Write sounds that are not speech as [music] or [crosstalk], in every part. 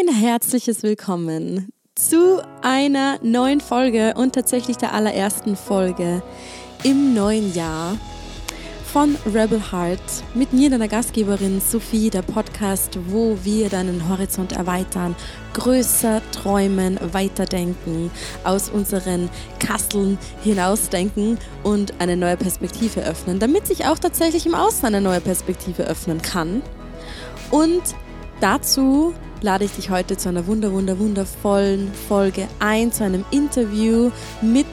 Ein herzliches Willkommen zu einer neuen Folge und tatsächlich der allerersten Folge im neuen Jahr von Rebel Heart mit mir, deiner Gastgeberin Sophie, der Podcast, wo wir deinen Horizont erweitern, größer träumen, weiterdenken, aus unseren Kasteln hinausdenken und eine neue Perspektive öffnen, damit sich auch tatsächlich im Außen eine neue Perspektive öffnen kann. Und dazu lade ich dich heute zu einer wunder, wunder, wundervollen Folge ein, zu einem Interview mit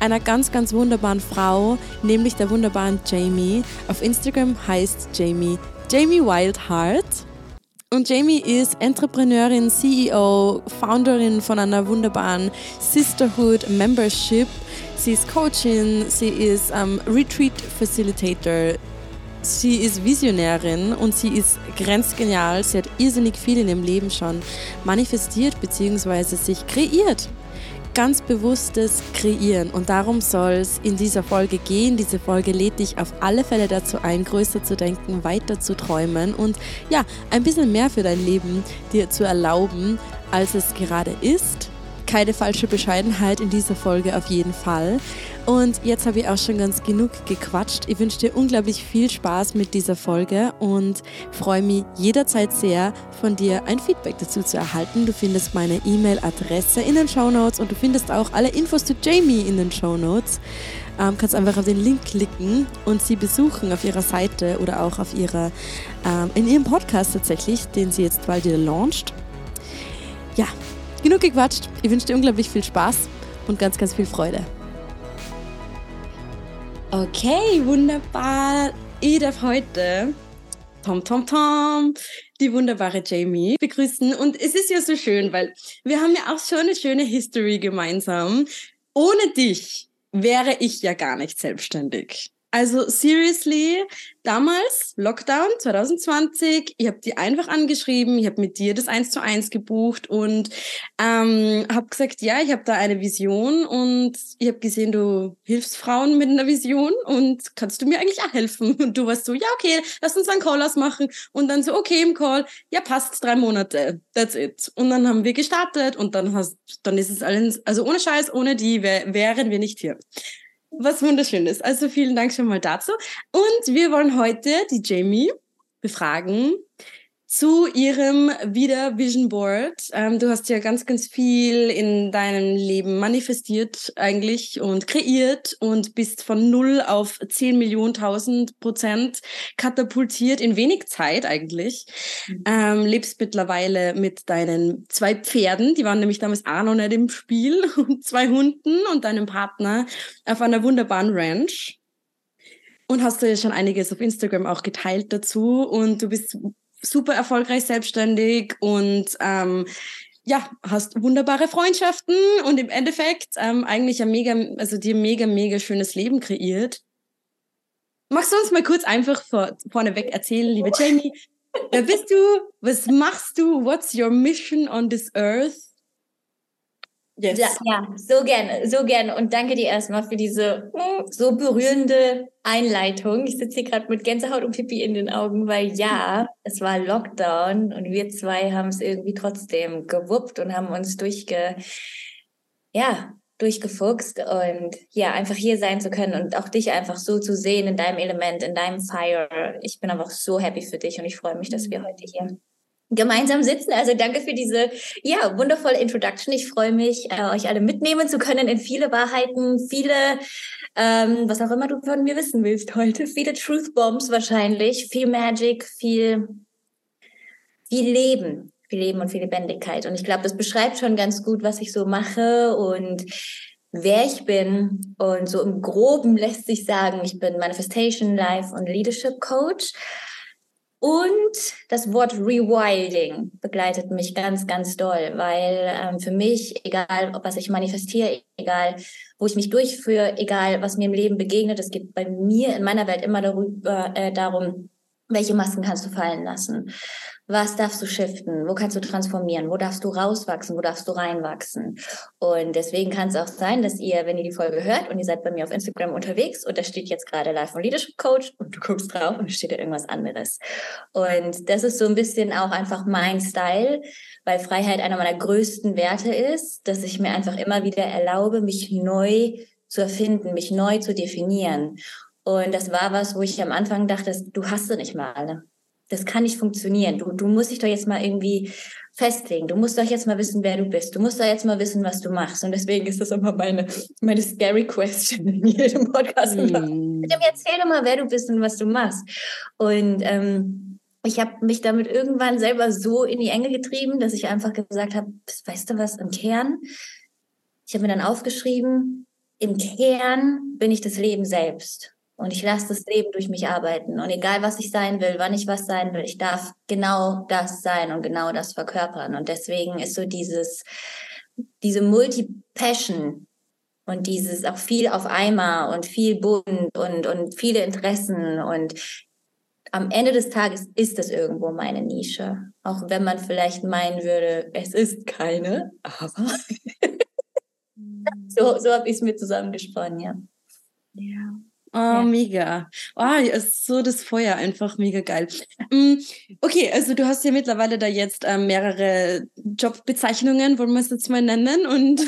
einer ganz, ganz wunderbaren Frau, nämlich der wunderbaren Jamie. Auf Instagram heißt Jamie Jamie Wildheart. Und Jamie ist Entrepreneurin, CEO, Founderin von einer wunderbaren Sisterhood Membership. Sie ist Coachin, sie ist um, Retreat Facilitator, Sie ist Visionärin und sie ist grenzgenial. Sie hat irrsinnig viel in ihrem Leben schon manifestiert bzw. sich kreiert. Ganz bewusstes Kreieren. Und darum soll es in dieser Folge gehen. Diese Folge lädt dich auf alle Fälle dazu ein, größer zu denken, weiter zu träumen und ja, ein bisschen mehr für dein Leben dir zu erlauben, als es gerade ist keine falsche Bescheidenheit in dieser Folge auf jeden Fall. Und jetzt habe ich auch schon ganz genug gequatscht. Ich wünsche dir unglaublich viel Spaß mit dieser Folge und freue mich jederzeit sehr, von dir ein Feedback dazu zu erhalten. Du findest meine E-Mail-Adresse in den Show Notes und du findest auch alle Infos zu Jamie in den Show Notes. Ähm, kannst einfach auf den Link klicken und sie besuchen auf ihrer Seite oder auch auf ihrer, ähm, in ihrem Podcast tatsächlich, den sie jetzt bald wieder launcht. Ja, Genug gequatscht. Ich wünsche dir unglaublich viel Spaß und ganz, ganz viel Freude. Okay, wunderbar. Ich darf heute Tom Tom Tom, die wunderbare Jamie begrüßen. Und es ist ja so schön, weil wir haben ja auch schon eine schöne History gemeinsam. Ohne dich wäre ich ja gar nicht selbstständig. Also seriously, damals, Lockdown 2020, ich habe die einfach angeschrieben, ich habe mit dir das eins zu eins gebucht und ähm, habe gesagt, ja, ich habe da eine Vision und ich habe gesehen, du hilfst Frauen mit einer Vision und kannst du mir eigentlich auch helfen? Und du warst so, ja, okay, lass uns einen Call ausmachen und dann so, okay, im Call, ja, passt, drei Monate, that's it. Und dann haben wir gestartet und dann hast, dann ist es alles, also ohne Scheiß, ohne die wär, wären wir nicht hier was wunderschönes. Also vielen Dank schon mal dazu. Und wir wollen heute die Jamie befragen zu ihrem Wieder Vision Board. Ähm, du hast ja ganz, ganz viel in deinem Leben manifestiert eigentlich und kreiert und bist von null auf zehn Millionen tausend Prozent katapultiert in wenig Zeit eigentlich. Mhm. Ähm, lebst mittlerweile mit deinen zwei Pferden, die waren nämlich damals auch noch nicht im Spiel, [laughs] und zwei Hunden und deinem Partner auf einer wunderbaren Ranch. Und hast du ja schon einiges auf Instagram auch geteilt dazu. Und du bist super erfolgreich selbstständig und ähm, ja, hast wunderbare Freundschaften und im Endeffekt ähm, eigentlich ein mega, also dir mega, mega schönes Leben kreiert. Magst du uns mal kurz einfach vor, vorneweg erzählen, liebe Jamie, wer bist du? Was machst du? What's your mission on this earth? Yes. Ja, ja, so gerne, so gerne. Und danke dir erstmal für diese hm, so berührende Einleitung. Ich sitze hier gerade mit Gänsehaut und Pipi in den Augen, weil ja, es war Lockdown und wir zwei haben es irgendwie trotzdem gewuppt und haben uns durchge, ja, durchgefuchst und ja, einfach hier sein zu können und auch dich einfach so zu sehen in deinem Element, in deinem Fire. Ich bin einfach so happy für dich und ich freue mich, dass wir heute hier gemeinsam sitzen. Also danke für diese ja wundervolle Introduction. Ich freue mich, äh, euch alle mitnehmen zu können in viele Wahrheiten, viele ähm, was auch immer du von mir wissen willst heute, viele Truth Bombs wahrscheinlich, viel Magic, viel viel Leben, viel Leben und viel Lebendigkeit. Und ich glaube, das beschreibt schon ganz gut, was ich so mache und wer ich bin. Und so im Groben lässt sich sagen, ich bin Manifestation, Life und Leadership Coach. Und das Wort Rewilding begleitet mich ganz, ganz doll, weil ähm, für mich, egal was ich manifestiere, egal wo ich mich durchführe, egal was mir im Leben begegnet, es geht bei mir in meiner Welt immer darüber, äh, darum, welche Masken kannst du fallen lassen? Was darfst du shiften? Wo kannst du transformieren? Wo darfst du rauswachsen? Wo darfst du reinwachsen? Und deswegen kann es auch sein, dass ihr, wenn ihr die Folge hört und ihr seid bei mir auf Instagram unterwegs und da steht jetzt gerade Live von Leadership Coach und du guckst drauf und da steht da irgendwas anderes. Und das ist so ein bisschen auch einfach mein Style, weil Freiheit einer meiner größten Werte ist, dass ich mir einfach immer wieder erlaube, mich neu zu erfinden, mich neu zu definieren. Und das war was, wo ich am Anfang dachte, du hast sie nicht mal. Das kann nicht funktionieren. Du, du musst dich doch jetzt mal irgendwie festlegen. Du musst doch jetzt mal wissen, wer du bist. Du musst doch jetzt mal wissen, was du machst. Und deswegen ist das immer meine, meine scary question in jedem Podcast. Mm. Erzähl doch mal, wer du bist und was du machst. Und ähm, ich habe mich damit irgendwann selber so in die Enge getrieben, dass ich einfach gesagt habe, weißt du was, im Kern, ich habe mir dann aufgeschrieben, im Kern bin ich das Leben selbst. Und ich lasse das Leben durch mich arbeiten. Und egal, was ich sein will, wann ich was sein will, ich darf genau das sein und genau das verkörpern. Und deswegen ist so dieses, diese Multi-Passion und dieses auch viel auf einmal und viel bunt und, und viele Interessen und am Ende des Tages ist es irgendwo meine Nische. Auch wenn man vielleicht meinen würde, es ist keine, aber [laughs] so, so habe ich es mir zusammengesponnen, ja. Ja. Oh, ja. mega. Oh, ist so das Feuer einfach mega geil. Mm, okay, also du hast ja mittlerweile da jetzt ähm, mehrere Jobbezeichnungen, wollen wir es jetzt mal nennen, und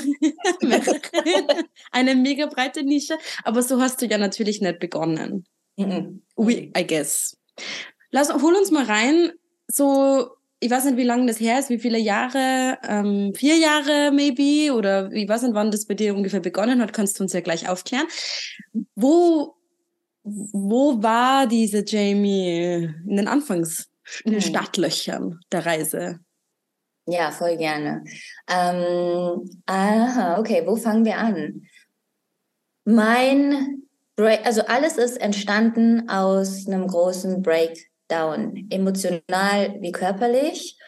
[laughs] eine mega breite Nische. Aber so hast du ja natürlich nicht begonnen. Mhm. We, I guess. Lass, hol uns mal rein, so ich weiß nicht, wie lange das her ist, wie viele Jahre, ähm, vier Jahre maybe, oder ich weiß nicht, wann das bei dir ungefähr begonnen hat, kannst du uns ja gleich aufklären. Wo, wo war diese Jamie in den Anfangs, in den hm. Startlöchern der Reise? Ja, voll gerne. Ähm, aha, okay, wo fangen wir an? Mein Break, also alles ist entstanden aus einem großen Break down, emotional wie körperlich.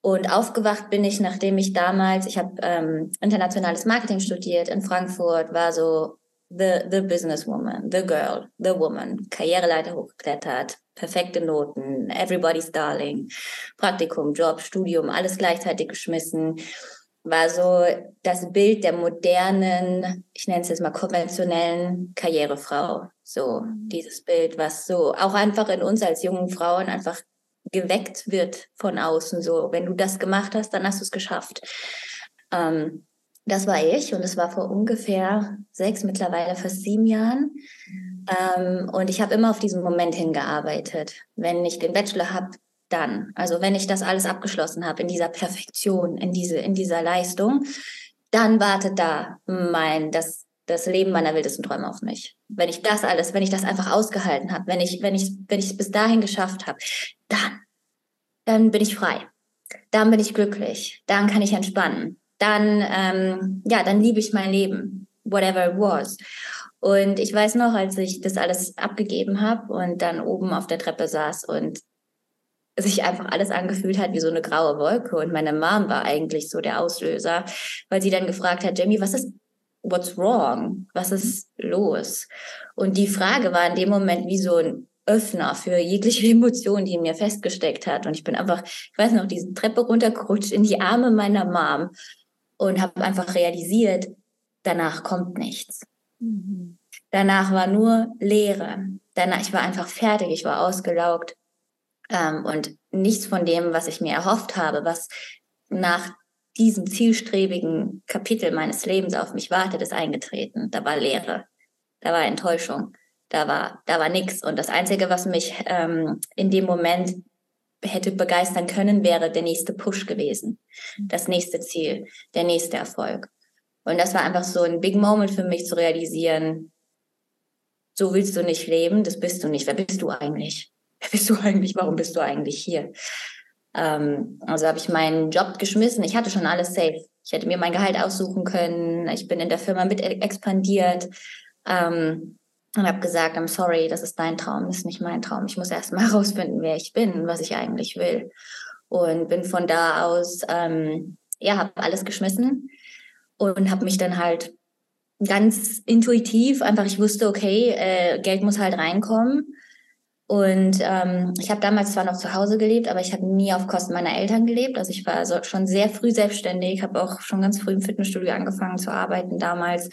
Und aufgewacht bin ich, nachdem ich damals, ich habe ähm, internationales Marketing studiert in Frankfurt, war so the, the businesswoman, the girl, the woman, Karriereleiter hochgeklettert, perfekte Noten, everybody's darling, Praktikum, Job, Studium, alles gleichzeitig geschmissen war so das Bild der modernen, ich nenne es jetzt mal konventionellen Karrierefrau. So dieses Bild, was so auch einfach in uns als jungen Frauen einfach geweckt wird von außen. So, wenn du das gemacht hast, dann hast du es geschafft. Ähm, das war ich und es war vor ungefähr sechs, mittlerweile fast sieben Jahren. Ähm, und ich habe immer auf diesen Moment hingearbeitet. Wenn ich den Bachelor habe, dann. Also wenn ich das alles abgeschlossen habe in dieser Perfektion, in diese, in dieser Leistung, dann wartet da mein, das, das Leben meiner wildesten Träume auf mich. Wenn ich das alles, wenn ich das einfach ausgehalten habe, wenn ich, wenn ich, wenn ich es bis dahin geschafft habe, dann, dann bin ich frei. Dann bin ich glücklich. Dann kann ich entspannen. Dann, ähm, ja, dann liebe ich mein Leben, whatever it was. Und ich weiß noch, als ich das alles abgegeben habe und dann oben auf der Treppe saß und sich einfach alles angefühlt hat wie so eine graue Wolke. Und meine Mom war eigentlich so der Auslöser, weil sie dann gefragt hat, Jamie, was ist, what's wrong? Was ist los? Und die Frage war in dem Moment wie so ein Öffner für jegliche [laughs] Emotion, die in mir festgesteckt hat. Und ich bin einfach, ich weiß noch, diese Treppe runtergerutscht in die Arme meiner Mom und habe einfach realisiert, danach kommt nichts. Mhm. Danach war nur Leere. Danach, ich war einfach fertig, ich war ausgelaugt. Ähm, und nichts von dem, was ich mir erhofft habe, was nach diesem zielstrebigen Kapitel meines Lebens auf mich wartet, ist eingetreten. Da war Leere, da war Enttäuschung, da war, da war nichts. Und das Einzige, was mich ähm, in dem Moment hätte begeistern können, wäre der nächste Push gewesen, das nächste Ziel, der nächste Erfolg. Und das war einfach so ein Big Moment für mich zu realisieren, so willst du nicht leben, das bist du nicht. Wer bist du eigentlich? wer bist du eigentlich, warum bist du eigentlich hier? Ähm, also habe ich meinen Job geschmissen. Ich hatte schon alles safe. Ich hätte mir mein Gehalt aussuchen können. Ich bin in der Firma mit expandiert ähm, und habe gesagt, I'm sorry, das ist dein Traum, das ist nicht mein Traum. Ich muss erst mal [laughs] herausfinden, wer ich bin was ich eigentlich will. Und bin von da aus, ähm, ja, habe alles geschmissen und habe mich dann halt ganz intuitiv einfach, ich wusste, okay, äh, Geld muss halt reinkommen Und ähm, ich habe damals zwar noch zu Hause gelebt, aber ich habe nie auf Kosten meiner Eltern gelebt. Also ich war also schon sehr früh selbstständig, habe auch schon ganz früh im Fitnessstudio angefangen zu arbeiten damals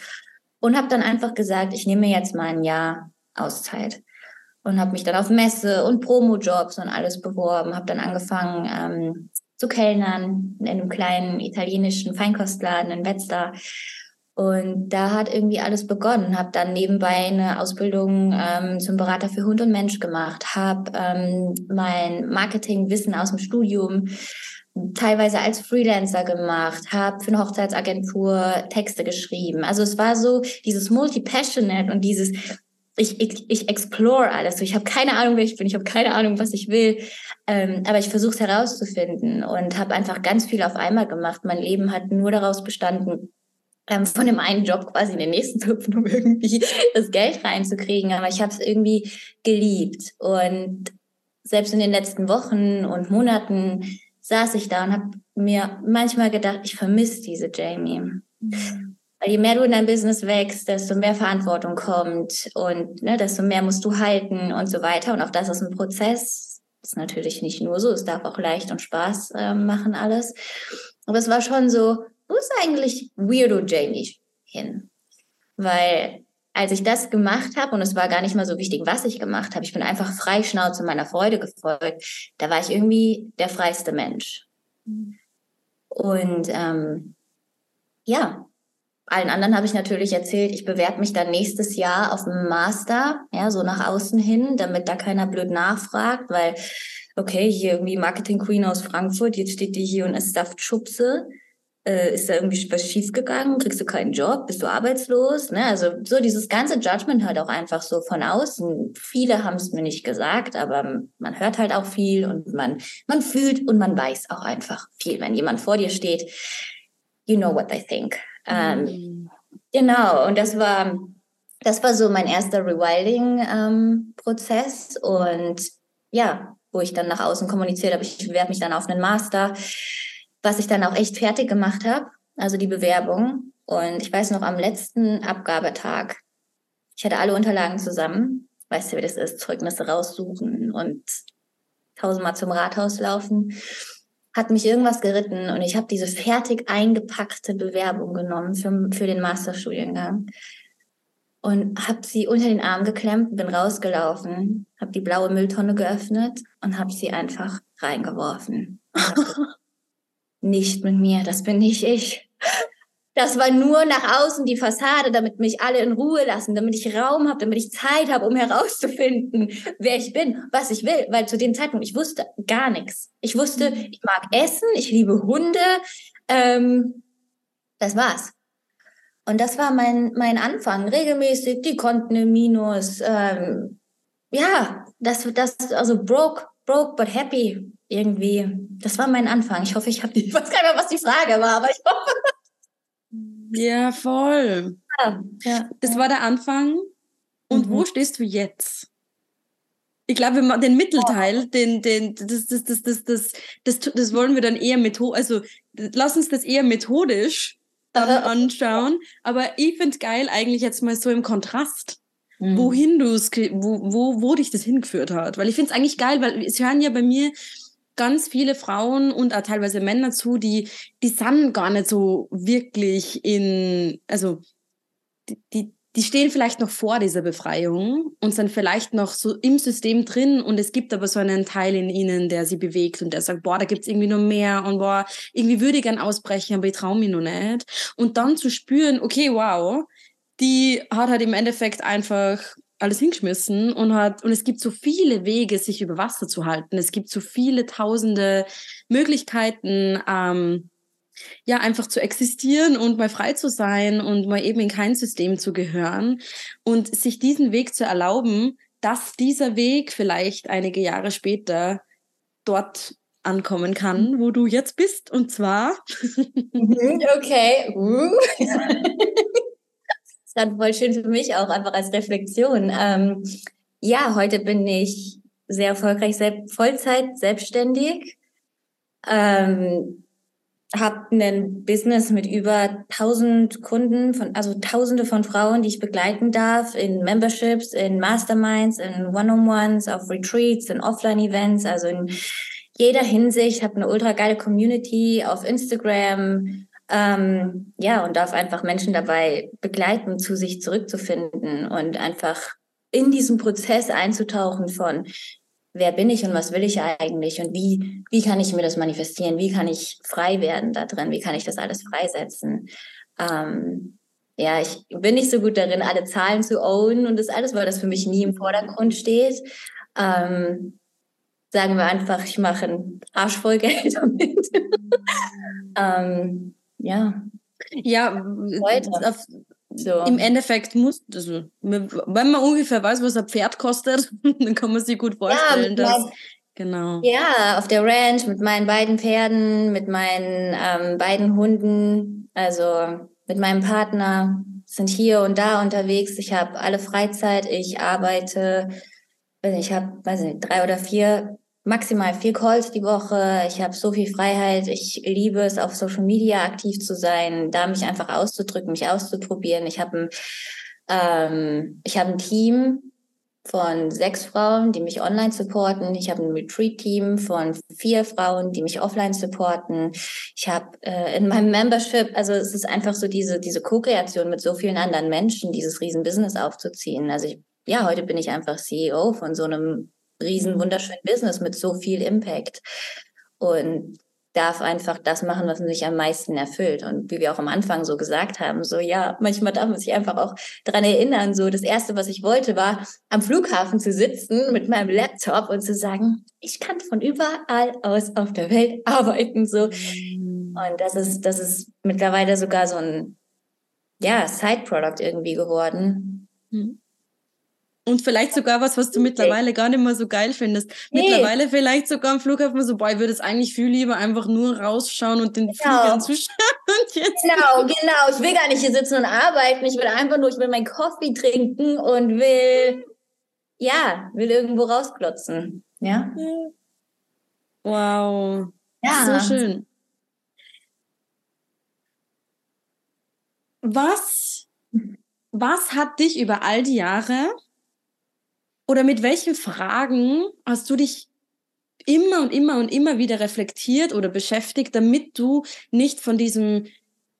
und habe dann einfach gesagt, ich nehme jetzt mal ein Jahr Auszeit und habe mich dann auf Messe und Promo-Jobs und alles beworben, habe dann angefangen ähm, zu kellnern in einem kleinen italienischen Feinkostladen in Wetzlar und da hat irgendwie alles begonnen. Habe dann nebenbei eine Ausbildung ähm, zum Berater für Hund und Mensch gemacht, habe ähm, mein Marketingwissen aus dem Studium teilweise als Freelancer gemacht, habe für eine Hochzeitsagentur Texte geschrieben. Also es war so dieses Multi-Passionate und dieses ich, ich, ich explore alles. Ich habe keine Ahnung, wer ich bin. Ich habe keine Ahnung, was ich will. Ähm, aber ich versuche herauszufinden und habe einfach ganz viel auf einmal gemacht. Mein Leben hat nur daraus bestanden, ähm, von dem einen Job quasi in den nächsten [laughs] hüpfen, um irgendwie das Geld reinzukriegen. Aber ich habe es irgendwie geliebt. Und selbst in den letzten Wochen und Monaten saß ich da und habe mir manchmal gedacht, ich vermisse diese Jamie. Weil je mehr du in dein Business wächst, desto mehr Verantwortung kommt und ne, desto mehr musst du halten und so weiter. Und auch das ist ein Prozess. Ist natürlich nicht nur so, es darf auch leicht und Spaß äh, machen alles. Aber es war schon so, ist eigentlich Weirdo Jamie hin? Weil als ich das gemacht habe, und es war gar nicht mal so wichtig, was ich gemacht habe, ich bin einfach frei Schnauze meiner Freude gefolgt, da war ich irgendwie der freiste Mensch. Und ähm, ja, allen anderen habe ich natürlich erzählt, ich bewerbe mich dann nächstes Jahr auf einen Master, ja, so nach außen hin, damit da keiner blöd nachfragt, weil, okay, hier irgendwie Marketing Queen aus Frankfurt, jetzt steht die hier und ist Saftschubse äh, ist da irgendwie was schiefgegangen? Kriegst du keinen Job? Bist du arbeitslos? Ne? Also so dieses ganze Judgment halt auch einfach so von außen. Viele haben es mir nicht gesagt, aber man hört halt auch viel und man, man fühlt und man weiß auch einfach viel. Wenn jemand vor dir steht, you know what they think. Ähm, mhm. Genau, und das war, das war so mein erster Rewilding-Prozess ähm, und ja, wo ich dann nach außen kommuniziert habe, ich bewerbe mich dann auf einen Master was ich dann auch echt fertig gemacht habe, also die Bewerbung. Und ich weiß noch, am letzten Abgabetag, ich hatte alle Unterlagen zusammen, weißt du, wie das ist, Zeugnisse raussuchen und tausendmal zum Rathaus laufen, hat mich irgendwas geritten und ich habe diese fertig eingepackte Bewerbung genommen für, für den Masterstudiengang und habe sie unter den Arm geklemmt, bin rausgelaufen, habe die blaue Mülltonne geöffnet und habe sie einfach reingeworfen. Nicht mit mir, das bin nicht ich. Das war nur nach außen die Fassade, damit mich alle in Ruhe lassen, damit ich Raum habe, damit ich Zeit habe, um herauszufinden, wer ich bin, was ich will. Weil zu dem Zeitpunkt, ich wusste gar nichts. Ich wusste, ich mag Essen, ich liebe Hunde. Ähm, das war's. Und das war mein, mein Anfang. Regelmäßig die Konten im Minus. Ähm, ja, das, das, also broke, broke but happy irgendwie, das war mein Anfang. Ich hoffe, ich habe die, [laughs] ich weiß gar nicht mehr, was die Frage war, aber ich hoffe. Ja, voll. Ja, ja, das war der Anfang. Und mhm. wo stehst du jetzt? Ich glaube, den Mittelteil, den, den, das, das, das, das, das, das, das wollen wir dann eher methodisch, also lass uns das eher methodisch dann anschauen. Aber ich finde es geil eigentlich jetzt mal so im Kontrast mhm. wohin du es, wo, wo, wo dich das hingeführt hat. Weil ich finde es eigentlich geil, weil es hören ja bei mir ganz viele Frauen und auch teilweise Männer zu, die, die sind gar nicht so wirklich in, also die, die, stehen vielleicht noch vor dieser Befreiung und sind vielleicht noch so im System drin und es gibt aber so einen Teil in ihnen, der sie bewegt und der sagt, boah, da gibt's irgendwie noch mehr und boah, irgendwie würde ich gern ausbrechen, aber ich traue mich noch nicht. Und dann zu spüren, okay, wow, die hat halt im Endeffekt einfach alles hingeschmissen und hat, und es gibt so viele Wege, sich über Wasser zu halten. Es gibt so viele tausende Möglichkeiten, ähm, ja, einfach zu existieren und mal frei zu sein und mal eben in kein System zu gehören und sich diesen Weg zu erlauben, dass dieser Weg vielleicht einige Jahre später dort ankommen kann, wo du jetzt bist. Und zwar. [laughs] okay. Uh. Dann voll schön für mich auch einfach als Reflexion. Ähm, ja, heute bin ich sehr erfolgreich, selbst, Vollzeit selbstständig. Ähm, habe ein Business mit über 1000 Kunden, von, also Tausende von Frauen, die ich begleiten darf in Memberships, in Masterminds, in One-on-Ones, auf Retreats, in Offline-Events, also in jeder Hinsicht. Habe eine ultra geile Community auf Instagram, ähm, ja und darf einfach Menschen dabei begleiten, zu sich zurückzufinden und einfach in diesen Prozess einzutauchen von wer bin ich und was will ich eigentlich und wie, wie kann ich mir das manifestieren, wie kann ich frei werden da drin, wie kann ich das alles freisetzen. Ähm, ja, ich bin nicht so gut darin, alle Zahlen zu ownen und das alles, weil das für mich nie im Vordergrund steht. Ähm, sagen wir einfach, ich mache ein Arsch voll [laughs] Geld damit. ähm, ja. Ja, auf, so. Im Endeffekt muss, also, wenn man ungefähr weiß, was ein Pferd kostet, [laughs] dann kann man sich gut vorstellen, ja, dass. Mein, genau. Ja, auf der Ranch mit meinen beiden Pferden, mit meinen ähm, beiden Hunden, also mit meinem Partner, sind hier und da unterwegs. Ich habe alle Freizeit, ich arbeite, ich habe, weiß nicht, drei oder vier maximal vier Calls die Woche. Ich habe so viel Freiheit. Ich liebe es, auf Social Media aktiv zu sein, da mich einfach auszudrücken, mich auszuprobieren. Ich habe ein, ähm, ich habe ein Team von sechs Frauen, die mich online supporten. Ich habe ein Retreat-Team von vier Frauen, die mich offline supporten. Ich habe äh, in meinem Membership, also es ist einfach so diese diese Co-Kreation mit so vielen anderen Menschen, dieses Riesen-Business aufzuziehen. Also ich, ja, heute bin ich einfach CEO von so einem riesen mhm. wunderschönen Business mit so viel Impact und darf einfach das machen, was mich am meisten erfüllt. Und wie wir auch am Anfang so gesagt haben, so ja, manchmal darf man sich einfach auch dran erinnern. So das erste, was ich wollte, war am Flughafen zu sitzen mit meinem Laptop und zu sagen, ich kann von überall aus auf der Welt [laughs] arbeiten. So mhm. und das ist das ist mittlerweile sogar so ein ja Side-Product irgendwie geworden. Mhm. Und vielleicht sogar was, was du mittlerweile gar nicht mehr so geil findest. Nee. Mittlerweile vielleicht sogar am Flughafen so, boah, ich würde es eigentlich viel lieber einfach nur rausschauen und den genau. Fliegern zuschauen. [laughs] genau, genau. Ich will gar nicht hier sitzen und arbeiten. Ich will einfach nur, ich will meinen Kaffee trinken und will, ja, will irgendwo rausklotzen. Ja. Wow. Ja. So schön. Was, was hat dich über all die Jahre oder mit welchen Fragen hast du dich immer und immer und immer wieder reflektiert oder beschäftigt, damit du nicht von diesem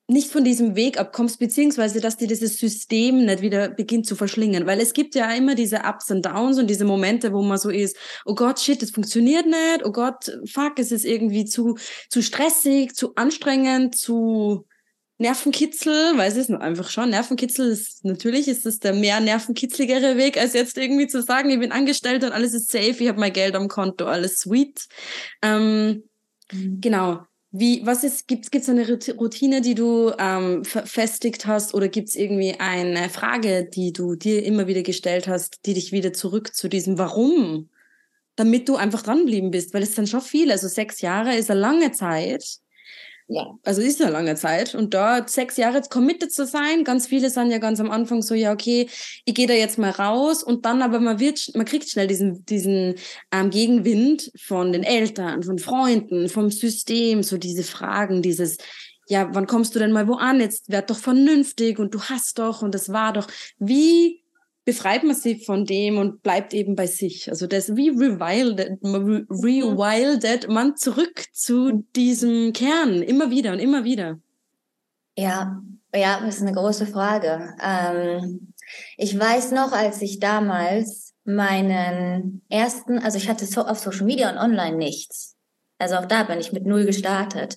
nicht von diesem Weg abkommst, beziehungsweise dass dir dieses System nicht wieder beginnt zu verschlingen. Weil es gibt ja immer diese Ups und Downs und diese Momente, wo man so ist, oh Gott, shit, das funktioniert nicht, oh Gott, fuck, es ist irgendwie zu, zu stressig, zu anstrengend, zu, Nervenkitzel, weiß ich es einfach schon. Nervenkitzel ist, natürlich ist es der mehr nervenkitzligere Weg, als jetzt irgendwie zu sagen, ich bin angestellt und alles ist safe, ich habe mein Geld am Konto, alles sweet. Ähm, mhm. Genau. Wie, was ist, gibt's, gibt's eine Routine, die du ähm, verfestigt hast oder gibt's irgendwie eine Frage, die du dir immer wieder gestellt hast, die dich wieder zurück zu diesem Warum, damit du einfach dranbleiben bist? Weil es dann schon viel, also sechs Jahre ist eine lange Zeit ja, also ist ja lange Zeit. Und dort sechs Jahre jetzt committed zu sein, ganz viele sind ja ganz am Anfang so, ja, okay, ich gehe da jetzt mal raus und dann aber man wird, man kriegt schnell diesen, diesen ähm, Gegenwind von den Eltern, von Freunden, vom System, so diese Fragen, dieses, ja, wann kommst du denn mal wo an? Jetzt werd doch vernünftig und du hast doch und das war doch. Wie befreit man sich von dem und bleibt eben bei sich. Also das wie rewilded, rewilded man zurück zu diesem Kern immer wieder und immer wieder. Ja, ja, das ist eine große Frage. Ähm, ich weiß noch, als ich damals meinen ersten, also ich hatte so auf Social Media und online nichts. Also auch da bin ich mit null gestartet.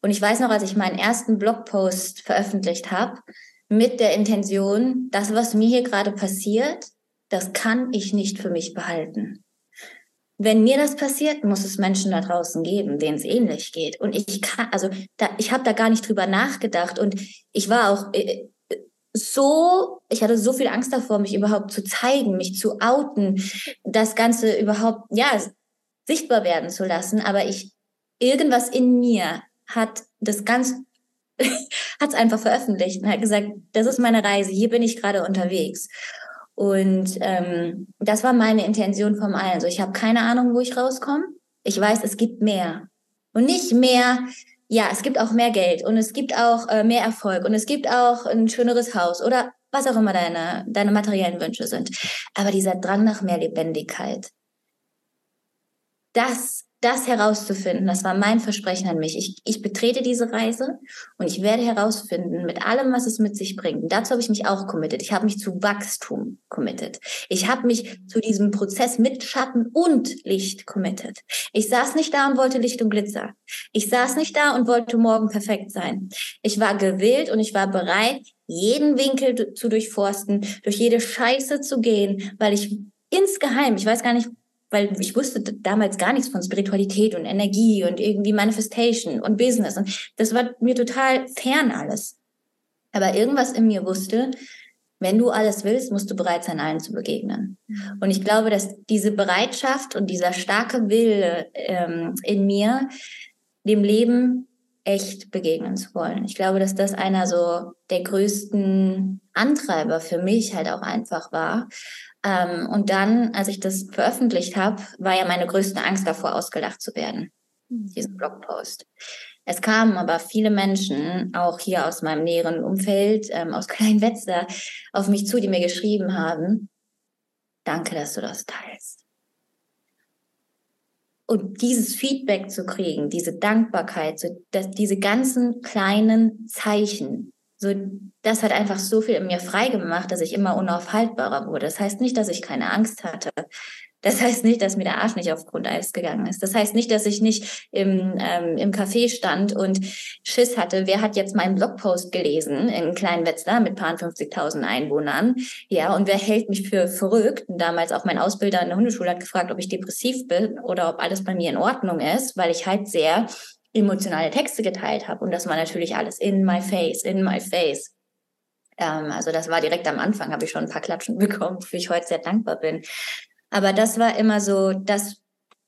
Und ich weiß noch, als ich meinen ersten Blogpost veröffentlicht habe, mit der Intention, das, was mir hier gerade passiert, das kann ich nicht für mich behalten. Wenn mir das passiert, muss es Menschen da draußen geben, denen es ähnlich geht. Und ich kann, also da, ich habe da gar nicht drüber nachgedacht. Und ich war auch äh, so, ich hatte so viel Angst davor, mich überhaupt zu zeigen, mich zu outen, das Ganze überhaupt, ja, sichtbar werden zu lassen. Aber ich, irgendwas in mir hat das ganz [laughs] hat es einfach veröffentlicht und hat gesagt, das ist meine Reise, hier bin ich gerade unterwegs. Und ähm, das war meine Intention vom allen. Also ich habe keine Ahnung, wo ich rauskomme. Ich weiß, es gibt mehr. Und nicht mehr ja, es gibt auch mehr Geld und es gibt auch äh, mehr Erfolg und es gibt auch ein schöneres Haus oder was auch immer deine, deine materiellen Wünsche sind. Aber dieser Drang nach mehr Lebendigkeit, das das herauszufinden, das war mein Versprechen an mich. Ich, ich betrete diese Reise und ich werde herausfinden, mit allem, was es mit sich bringt. Und dazu habe ich mich auch committed. Ich habe mich zu Wachstum committed. Ich habe mich zu diesem Prozess mit Schatten und Licht committed. Ich saß nicht da und wollte Licht und Glitzer. Ich saß nicht da und wollte morgen perfekt sein. Ich war gewillt und ich war bereit, jeden Winkel zu durchforsten, durch jede Scheiße zu gehen, weil ich insgeheim, ich weiß gar nicht, weil ich wusste damals gar nichts von Spiritualität und Energie und irgendwie Manifestation und Business. Und das war mir total fern alles. Aber irgendwas in mir wusste, wenn du alles willst, musst du bereit sein, allen zu begegnen. Mhm. Und ich glaube, dass diese Bereitschaft und dieser starke Wille ähm, in mir, dem Leben echt begegnen zu wollen. Ich glaube, dass das einer so der größten Antreiber für mich halt auch einfach war, ähm, und dann, als ich das veröffentlicht habe, war ja meine größte Angst davor, ausgelacht zu werden. Mhm. Diesen Blogpost. Es kamen aber viele Menschen, auch hier aus meinem näheren Umfeld, ähm, aus [laughs] Kleinwetzlar, auf mich zu, die mir geschrieben haben, danke, dass du das teilst. Und dieses Feedback zu kriegen, diese Dankbarkeit, so, dass diese ganzen kleinen Zeichen, so, das hat einfach so viel in mir freigemacht, dass ich immer unaufhaltbarer wurde. Das heißt nicht, dass ich keine Angst hatte. Das heißt nicht, dass mir der Arsch nicht auf Grundeis gegangen ist. Das heißt nicht, dass ich nicht im, ähm, im Café stand und Schiss hatte. Wer hat jetzt meinen Blogpost gelesen in Kleinwetzlar mit paar 50.000 Einwohnern? Ja, und wer hält mich für verrückt? Und damals auch mein Ausbilder in der Hundeschule hat gefragt, ob ich depressiv bin oder ob alles bei mir in Ordnung ist, weil ich halt sehr emotionale Texte geteilt habe. Und das war natürlich alles in my face, in my face. Ähm, also das war direkt am Anfang, habe ich schon ein paar Klatschen [laughs] bekommen, für ich heute sehr dankbar bin. Aber das war immer so das,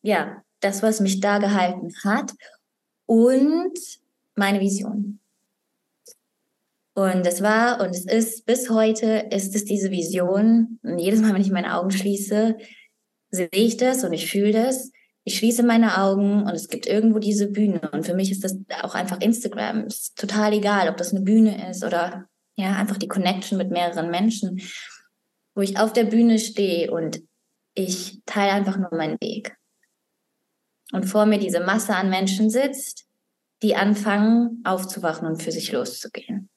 ja, das, was mich da gehalten hat und meine Vision. Und es war und es ist bis heute ist es diese Vision. Und jedes Mal, wenn ich meine Augen schließe, sehe ich das und ich fühle das ich schließe meine Augen und es gibt irgendwo diese Bühne. Und für mich ist das auch einfach Instagram. Es ist total egal, ob das eine Bühne ist oder ja, einfach die Connection mit mehreren Menschen, wo ich auf der Bühne stehe und ich teile einfach nur meinen Weg. Und vor mir diese Masse an Menschen sitzt, die anfangen aufzuwachen und für sich loszugehen.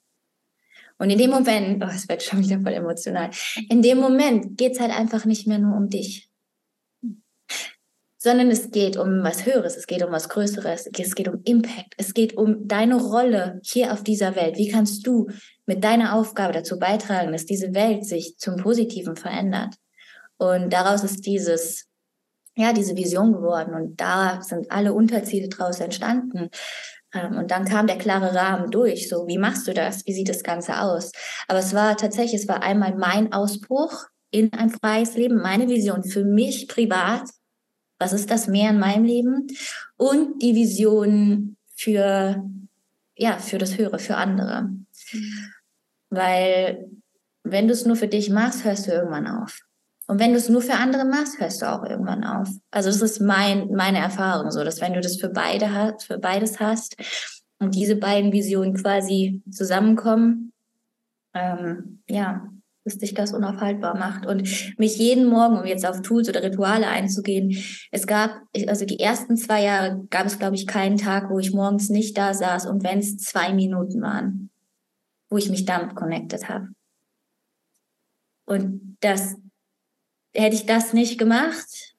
Und in dem Moment, oh, es wird schon wieder voll emotional, in dem Moment geht es halt einfach nicht mehr nur um dich sondern es geht um was Höheres, es geht um was Größeres, es geht um Impact, es geht um deine Rolle hier auf dieser Welt. Wie kannst du mit deiner Aufgabe dazu beitragen, dass diese Welt sich zum Positiven verändert? Und daraus ist dieses, ja, diese Vision geworden und da sind alle Unterziele draus entstanden. Ähm, und dann kam der klare Rahmen durch. So, wie machst du das? Wie sieht das Ganze aus? Aber es war tatsächlich, es war einmal mein Ausbruch in ein freies Leben, meine Vision für mich privat, was ist das mehr in meinem Leben und die Vision für, ja, für das Höhere, für andere. Weil wenn du es nur für dich machst, hörst du irgendwann auf. Und wenn du es nur für andere machst, hörst du auch irgendwann auf. Also das ist mein, meine Erfahrung so, dass wenn du das für beide hast, für beides hast und diese beiden Visionen quasi zusammenkommen, ähm, ja, dass dich das unaufhaltbar macht und mich jeden Morgen, um jetzt auf Tools oder Rituale einzugehen, es gab, also die ersten zwei Jahre gab es, glaube ich, keinen Tag, wo ich morgens nicht da saß und wenn es zwei Minuten waren, wo ich mich damit connected habe. Und das, hätte ich das nicht gemacht,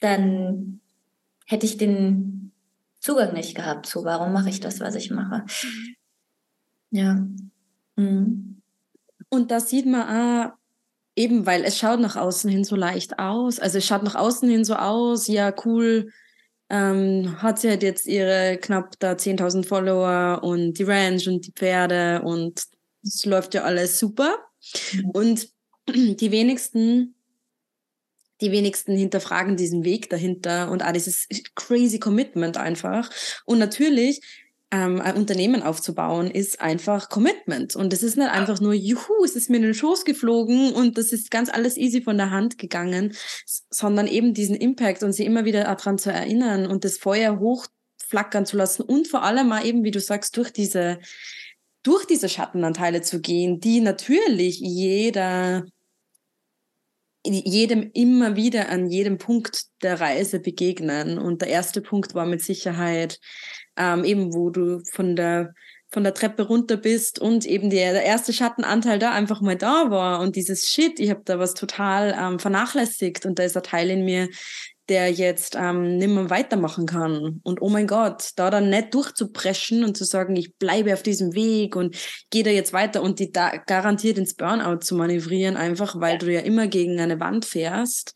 dann hätte ich den Zugang nicht gehabt zu, warum mache ich das, was ich mache. Mhm. Ja. Mhm. Und da sieht man auch, eben weil es schaut nach außen hin so leicht aus. Also es schaut nach außen hin so aus, ja cool, ähm, hat sie halt jetzt ihre knapp da 10.000 Follower und die Ranch und die Pferde und es läuft ja alles super. Und [clears throat] die wenigsten, die wenigsten hinterfragen diesen Weg dahinter und auch dieses crazy Commitment einfach. Und natürlich ähm, ein Unternehmen aufzubauen, ist einfach Commitment. Und es ist nicht einfach nur, juhu, es ist mir in den Schoß geflogen und das ist ganz alles easy von der Hand gegangen, sondern eben diesen Impact und sie immer wieder daran zu erinnern und das Feuer hoch aufflackern zu lassen und vor allem mal eben, wie du sagst, durch diese, durch diese Schattenanteile zu gehen, die natürlich jeder, jedem immer wieder an jedem Punkt der Reise begegnen. Und der erste Punkt war mit Sicherheit ähm, eben, wo du von der von der Treppe runter bist und eben der, der erste Schattenanteil da einfach mal da war und dieses Shit, ich habe da was total ähm, vernachlässigt und da ist ein Teil in mir, der jetzt ähm, nimmer weitermachen kann. Und oh mein Gott, da dann nicht durchzupreschen und zu sagen, ich bleibe auf diesem Weg und gehe da jetzt weiter und die da garantiert ins Burnout zu manövrieren, einfach weil du ja immer gegen eine Wand fährst.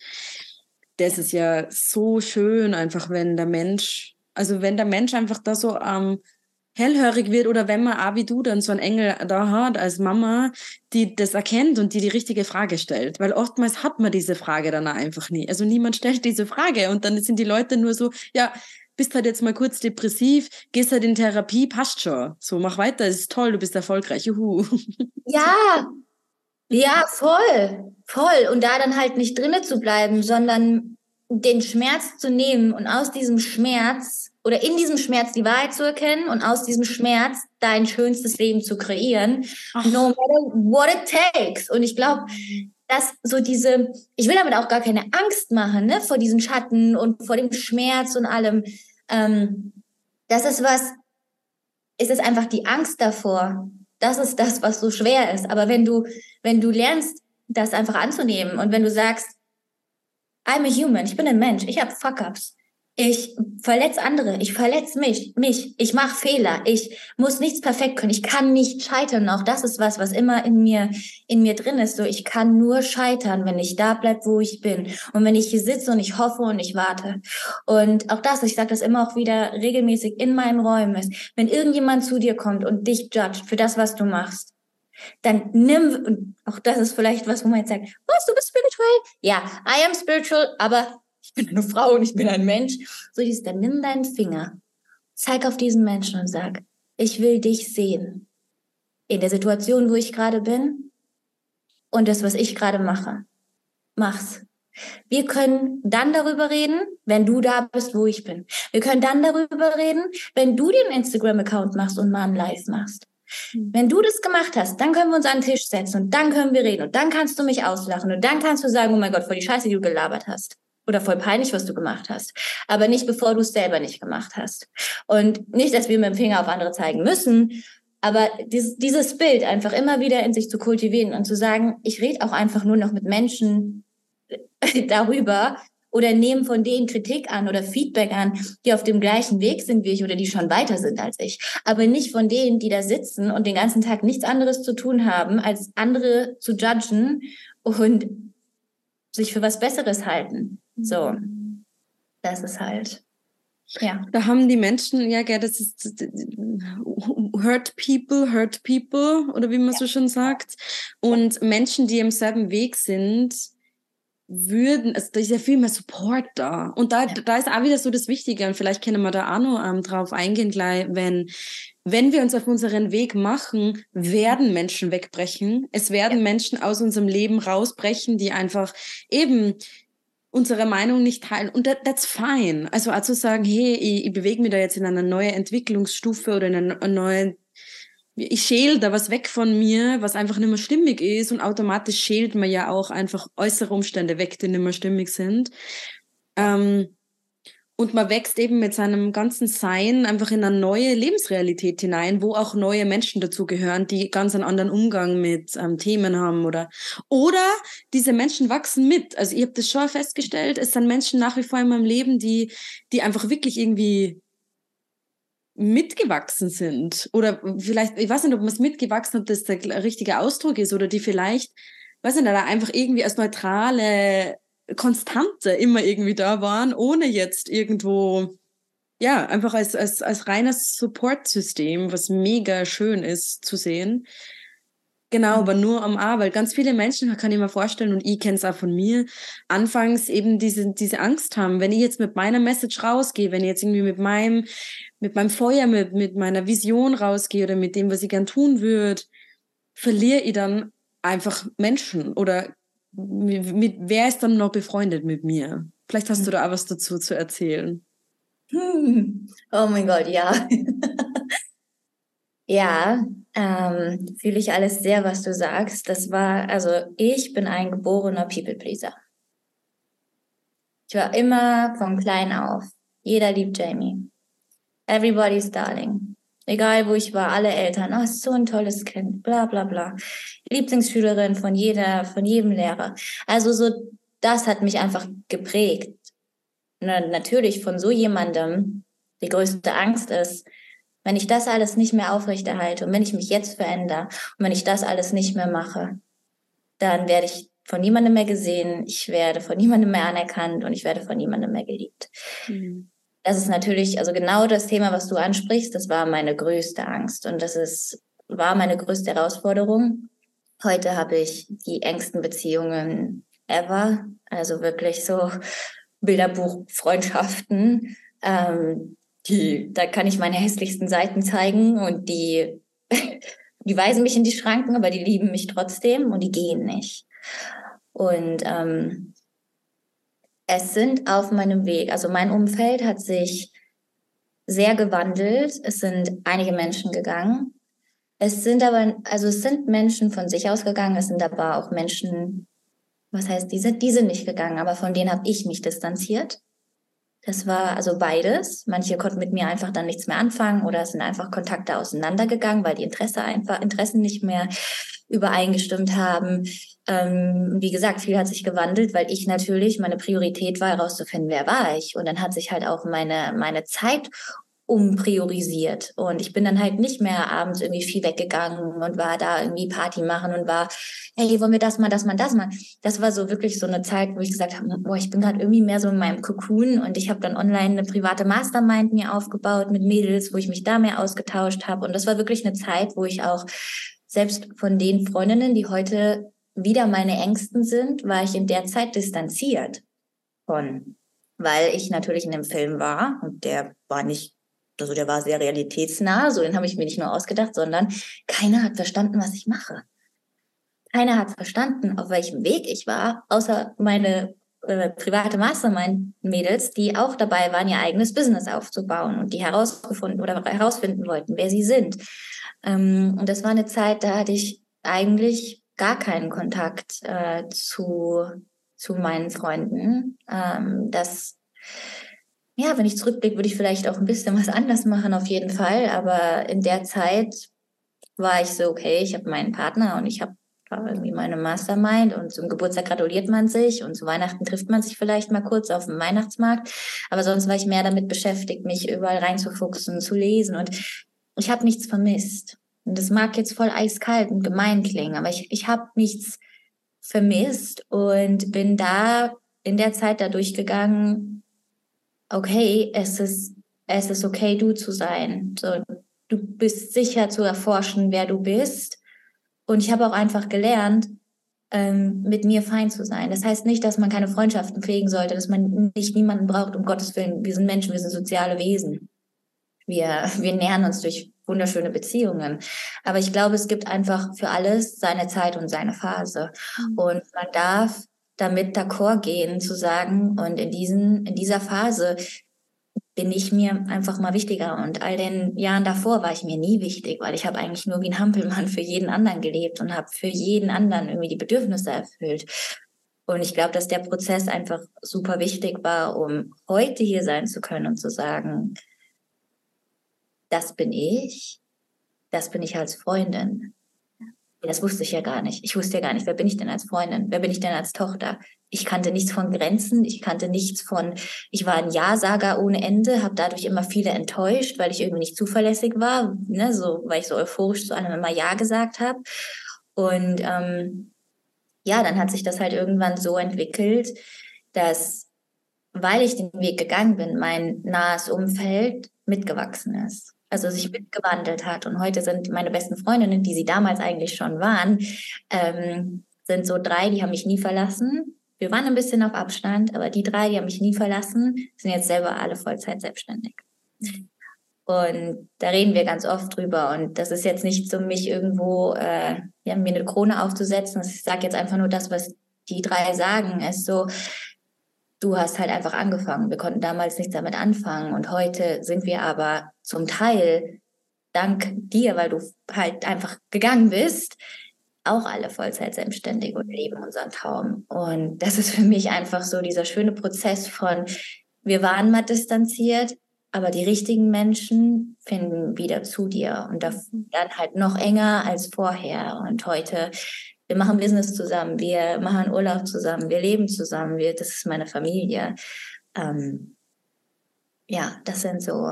Das ist ja so schön, einfach wenn der Mensch, also wenn der Mensch einfach da so ähm, hellhörig wird oder wenn man auch wie du dann so einen Engel da hat als Mama, die das erkennt und die die richtige Frage stellt. Weil oftmals hat man diese Frage dann einfach nie. Also niemand stellt diese Frage und dann sind die Leute nur so, ja, bist halt jetzt mal kurz depressiv, gehst halt in Therapie, passt schon. So, mach weiter, ist toll, du bist erfolgreich, juhu. [laughs] Ja, ja, voll, voll. Und da dann halt nicht drinnen zu bleiben, sondern den Schmerz zu nehmen und aus diesem Schmerz oder in diesem Schmerz die Wahrheit zu erkennen und aus diesem Schmerz dein schönstes Leben zu kreieren, Ach. no matter what it takes. Und ich glaube, dass so diese, ich will damit auch gar keine Angst machen, ne, vor diesen Schatten und vor dem Schmerz und allem. Ähm, das ist was, ist es einfach die Angst davor. Das ist das, was so schwer ist. Aber wenn du, wenn du lernst, das einfach anzunehmen und wenn du sagst, I'm a human, ich bin ein Mensch, ich habe Fuck-ups ich verletze andere, ich verletze mich, mich, ich mache Fehler, ich muss nichts perfekt können, ich kann nicht scheitern. Auch das ist was, was immer in mir, in mir drin ist. So, ich kann nur scheitern, wenn ich da bleib, wo ich bin. Und wenn ich hier sitze und ich hoffe und ich warte. Und auch das, ich sage das immer auch wieder regelmäßig in meinen Räumen ist, wenn irgendjemand zu dir kommt und dich judgt für das, was du machst, dann nimm, und auch das ist vielleicht was, wo man jetzt sagt, was, du bist spirituell? Ja, I am spiritual, aber bin eine Frau und ich bin ein Mensch. So hieß dann nimm deinen Finger, zeig auf diesen Menschen und sag, ich will dich sehen. In der Situation, wo ich gerade bin und das, was ich gerade mache. Mach's. Wir können dann darüber reden, wenn du da bist, wo ich bin. Wir können dann darüber reden, wenn du den Instagram-Account machst und mal ein Live machst. Hm. Wenn du das gemacht hast, dann können wir uns an den Tisch setzen und dann können wir reden und dann kannst du mich auslachen und dann kannst du sagen, oh mein Gott, vor die Scheiße, die du gelabert hast oder voll peinlich, was du gemacht hast. Aber nicht, bevor du es selber nicht gemacht hast. Und nicht, dass wir mit dem Finger auf andere zeigen müssen, aber dieses, dieses Bild einfach immer wieder in sich zu kultivieren und zu sagen, ich rede auch einfach nur noch mit Menschen [laughs] darüber oder nehme von denen Kritik an oder Feedback an, die auf dem gleichen Weg sind wie ich oder die schon weiter sind als ich. Aber nicht von denen, die da sitzen und den ganzen Tag nichts anderes zu tun haben, als andere zu judgen und sich für was Besseres halten. So, das ist halt. Ja. Da haben die Menschen, ja, gell, das ist hurt people, hurt people, oder wie man ja. so schon sagt. Und Menschen, die im selben Weg sind, würden, also da ist ja viel mehr Support da. Und da, ja. da ist auch wieder so das Wichtige, und vielleicht können wir da auch noch ähm, drauf eingehen gleich, wenn, wenn wir uns auf unseren Weg machen, werden Menschen wegbrechen. Es werden ja. Menschen aus unserem Leben rausbrechen, die einfach eben unsere Meinung nicht teilen. Und that, that's fine. Also auch zu sagen, hey, ich, ich bewege mich da jetzt in eine neue Entwicklungsstufe oder in eine, eine neue ich schäle da was weg von mir, was einfach nicht mehr stimmig ist und automatisch schält man ja auch einfach äußere Umstände weg, die nicht mehr stimmig sind. Ähm, und man wächst eben mit seinem ganzen Sein einfach in eine neue Lebensrealität hinein, wo auch neue Menschen dazugehören, die ganz einen anderen Umgang mit ähm, Themen haben oder oder diese Menschen wachsen mit. Also ich habe das schon festgestellt, es sind Menschen nach wie vor in meinem Leben, die die einfach wirklich irgendwie mitgewachsen sind oder vielleicht ich weiß nicht, ob man es mitgewachsen, ob das der richtige Ausdruck ist oder die vielleicht weiß ich nicht, einfach irgendwie als neutrale Konstante immer irgendwie da waren, ohne jetzt irgendwo, ja, einfach als, als, als reines Support-System, was mega schön ist zu sehen. Genau, aber nur am A, weil ganz viele Menschen, kann ich mir vorstellen, und ich kenne es auch von mir, anfangs eben diese, diese Angst haben. Wenn ich jetzt mit meiner Message rausgehe, wenn ich jetzt irgendwie mit meinem, mit meinem Feuer, mit, mit meiner Vision rausgehe oder mit dem, was ich gern tun würde, verliere ich dann einfach Menschen oder mit, mit, wer ist dann noch befreundet mit mir? Vielleicht hast du da was dazu zu erzählen. Hm. [laughs] Oh mein Gott, ja. [laughs] ja, ähm, fühle ich alles sehr, was du sagst. Das war, also ich bin ein geborener People-Pleaser. Ich war immer von klein auf. Jeder liebt Jamie. Everybody's darling. Egal wo ich war, alle Eltern, oh, so ein tolles Kind, bla bla bla. Lieblingsschülerin von jeder, von jedem Lehrer. Also so, das hat mich einfach geprägt. Na, natürlich von so jemandem, die größte Angst ist, wenn ich das alles nicht mehr aufrechterhalte und wenn ich mich jetzt verändere und wenn ich das alles nicht mehr mache, dann werde ich von niemandem mehr gesehen, ich werde von niemandem mehr anerkannt und ich werde von niemandem mehr geliebt. Mhm. Das ist natürlich, also genau das Thema, was du ansprichst, das war meine größte Angst und das ist, war meine größte Herausforderung. Heute habe ich die engsten Beziehungen ever, also wirklich so [laughs] Bilderbuchfreundschaften. Ähm, die, da kann ich meine hässlichsten Seiten zeigen und die, [laughs] die weisen mich in die Schranken, aber die lieben mich trotzdem und die gehen nicht. Und ähm, es sind auf meinem Weg, also mein Umfeld hat sich sehr gewandelt. Es sind einige Menschen gegangen. Es sind aber, also es sind Menschen von sich aus gegangen, es sind aber auch Menschen, was heißt, die sind, die sind nicht gegangen, aber von denen habe ich mich distanziert. Das war also beides. Manche konnten mit mir einfach dann nichts mehr anfangen oder es sind einfach Kontakte auseinandergegangen, weil die Interesse einfach, Interessen nicht mehr übereingestimmt haben. Ähm, wie gesagt, viel hat sich gewandelt, weil ich natürlich, meine Priorität war herauszufinden, wer war ich. Und dann hat sich halt auch meine, meine Zeit umpriorisiert. Und ich bin dann halt nicht mehr abends irgendwie viel weggegangen und war da irgendwie Party machen und war, hey, wollen wir das mal, das mal, das mal. Das war so wirklich so eine Zeit, wo ich gesagt habe, boah, ich bin gerade irgendwie mehr so in meinem Cocoon und ich habe dann online eine private Mastermind mir aufgebaut mit Mädels, wo ich mich da mehr ausgetauscht habe. Und das war wirklich eine Zeit, wo ich auch selbst von den Freundinnen, die heute wieder meine Ängsten sind, war ich in der Zeit distanziert von, weil ich natürlich in dem Film war und der war nicht also der war sehr realitätsnah, so den habe ich mir nicht nur ausgedacht, sondern keiner hat verstanden, was ich mache. Keiner hat verstanden, auf welchem Weg ich war, außer meine äh, private Mastermind-Mädels, die auch dabei waren, ihr eigenes Business aufzubauen und die herausgefunden oder herausfinden wollten, wer sie sind. Ähm, und das war eine Zeit, da hatte ich eigentlich gar keinen Kontakt äh, zu, zu meinen Freunden. Ähm, das ja, wenn ich zurückblicke, würde ich vielleicht auch ein bisschen was anders machen, auf jeden Fall. Aber in der Zeit war ich so, okay, ich habe meinen Partner und ich habe irgendwie meine Mastermind und zum Geburtstag gratuliert man sich und zu Weihnachten trifft man sich vielleicht mal kurz auf dem Weihnachtsmarkt. Aber sonst war ich mehr damit beschäftigt, mich überall reinzufuchsen, zu lesen und ich habe nichts vermisst. Und das mag jetzt voll eiskalt und gemein klingen, aber ich, ich habe nichts vermisst und bin da in der Zeit da durchgegangen, okay, es ist, es ist okay, du zu sein. So, du bist sicher zu erforschen, wer du bist. Und ich habe auch einfach gelernt, ähm, mit mir fein zu sein. Das heißt nicht, dass man keine Freundschaften pflegen sollte, dass man nicht niemanden braucht, um Gottes Willen. Wir sind Menschen, wir sind soziale Wesen. Wir, wir nähern uns durch wunderschöne Beziehungen. Aber ich glaube, es gibt einfach für alles seine Zeit und seine Phase. Mhm. Und man darf damit d'accord gehen, zu sagen, und in diesen, in dieser Phase bin ich mir einfach mal wichtiger. Und all den Jahren davor war ich mir nie wichtig, weil ich habe eigentlich nur wie ein Hampelmann für jeden anderen gelebt und habe für jeden anderen irgendwie die Bedürfnisse erfüllt. Und ich glaube, dass der Prozess einfach super wichtig war, um heute hier sein zu können und zu sagen, das bin ich, das bin ich als Freundin, das wusste ich ja gar nicht. Ich wusste ja gar nicht, wer bin ich denn als Freundin? Wer bin ich denn als Tochter? Ich kannte nichts von Grenzen, ich kannte nichts von, ich war ein Ja-Sager ohne Ende, habe dadurch immer viele enttäuscht, weil ich irgendwie nicht zuverlässig war, ne, so, weil ich so euphorisch zu einem immer Ja gesagt habe. Und ähm, ja, dann hat sich das halt irgendwann so entwickelt, dass, weil ich den Weg gegangen bin, mein nahes Umfeld mitgewachsen ist also sich mitgewandelt hat. Und heute sind meine besten Freundinnen, die sie damals eigentlich schon waren, ähm, sind so drei, die haben mich nie verlassen. Wir waren ein bisschen auf Abstand, aber die drei, die haben mich nie verlassen, sind jetzt selber alle Vollzeit selbstständig. Und da reden wir ganz oft drüber. Und das ist jetzt nicht so, mich irgendwo, äh, ja, mir eine Krone aufzusetzen. Ich sage jetzt einfach nur das, was die drei sagen. Es ist so, du hast halt einfach angefangen. Wir konnten damals nichts damit anfangen und heute sind wir aber zum Teil dank dir, weil du halt einfach gegangen bist, auch alle Vollzeit selbstständig und leben unseren Traum. Und das ist für mich einfach so dieser schöne Prozess von, wir waren mal distanziert, aber die richtigen Menschen finden wieder zu dir und dann halt noch enger als vorher. Und heute, wir machen Business zusammen, wir machen Urlaub zusammen, wir leben zusammen, wir, das ist meine Familie. Ähm, ja, das sind so,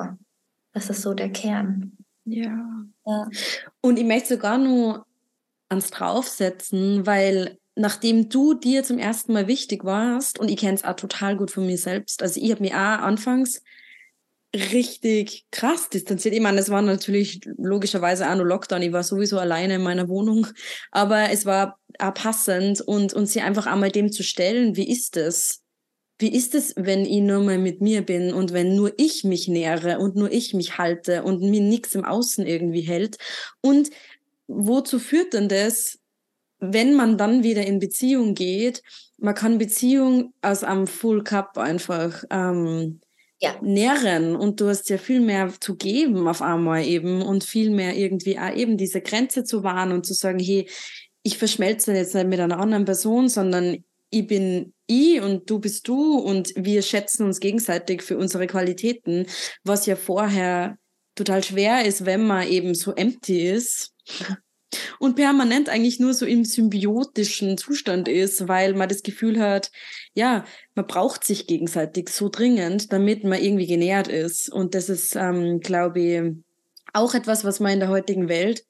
das ist so der Kern. Ja. ja. Und ich möchte sogar nur ans Draufsetzen, weil nachdem du dir zum ersten Mal wichtig warst, und ich kenne es auch total gut von mir selbst, also ich habe mich auch anfangs richtig krass distanziert. Ich meine, es war natürlich logischerweise auch nur Lockdown. Ich war sowieso alleine in meiner Wohnung. Aber es war auch passend und, und sie einfach einmal dem zu stellen, wie ist es? Wie ist es, wenn ich nur mal mit mir bin und wenn nur ich mich nähere und nur ich mich halte und mir nichts im Außen irgendwie hält? Und wozu führt denn das, wenn man dann wieder in Beziehung geht? Man kann Beziehung aus einem Full Cup einfach ähm, ja. nähren und du hast ja viel mehr zu geben auf einmal eben und viel mehr irgendwie auch eben diese Grenze zu wahren und zu sagen, hey, ich verschmelze jetzt nicht mit einer anderen Person, sondern ich bin ich und du bist du und wir schätzen uns gegenseitig für unsere Qualitäten, was ja vorher total schwer ist, wenn man eben so empty ist und permanent eigentlich nur so im symbiotischen Zustand ist, weil man das Gefühl hat, ja, man braucht sich gegenseitig so dringend, damit man irgendwie genährt ist. Und das ist, ähm, glaube ich, auch etwas, was man in der heutigen Welt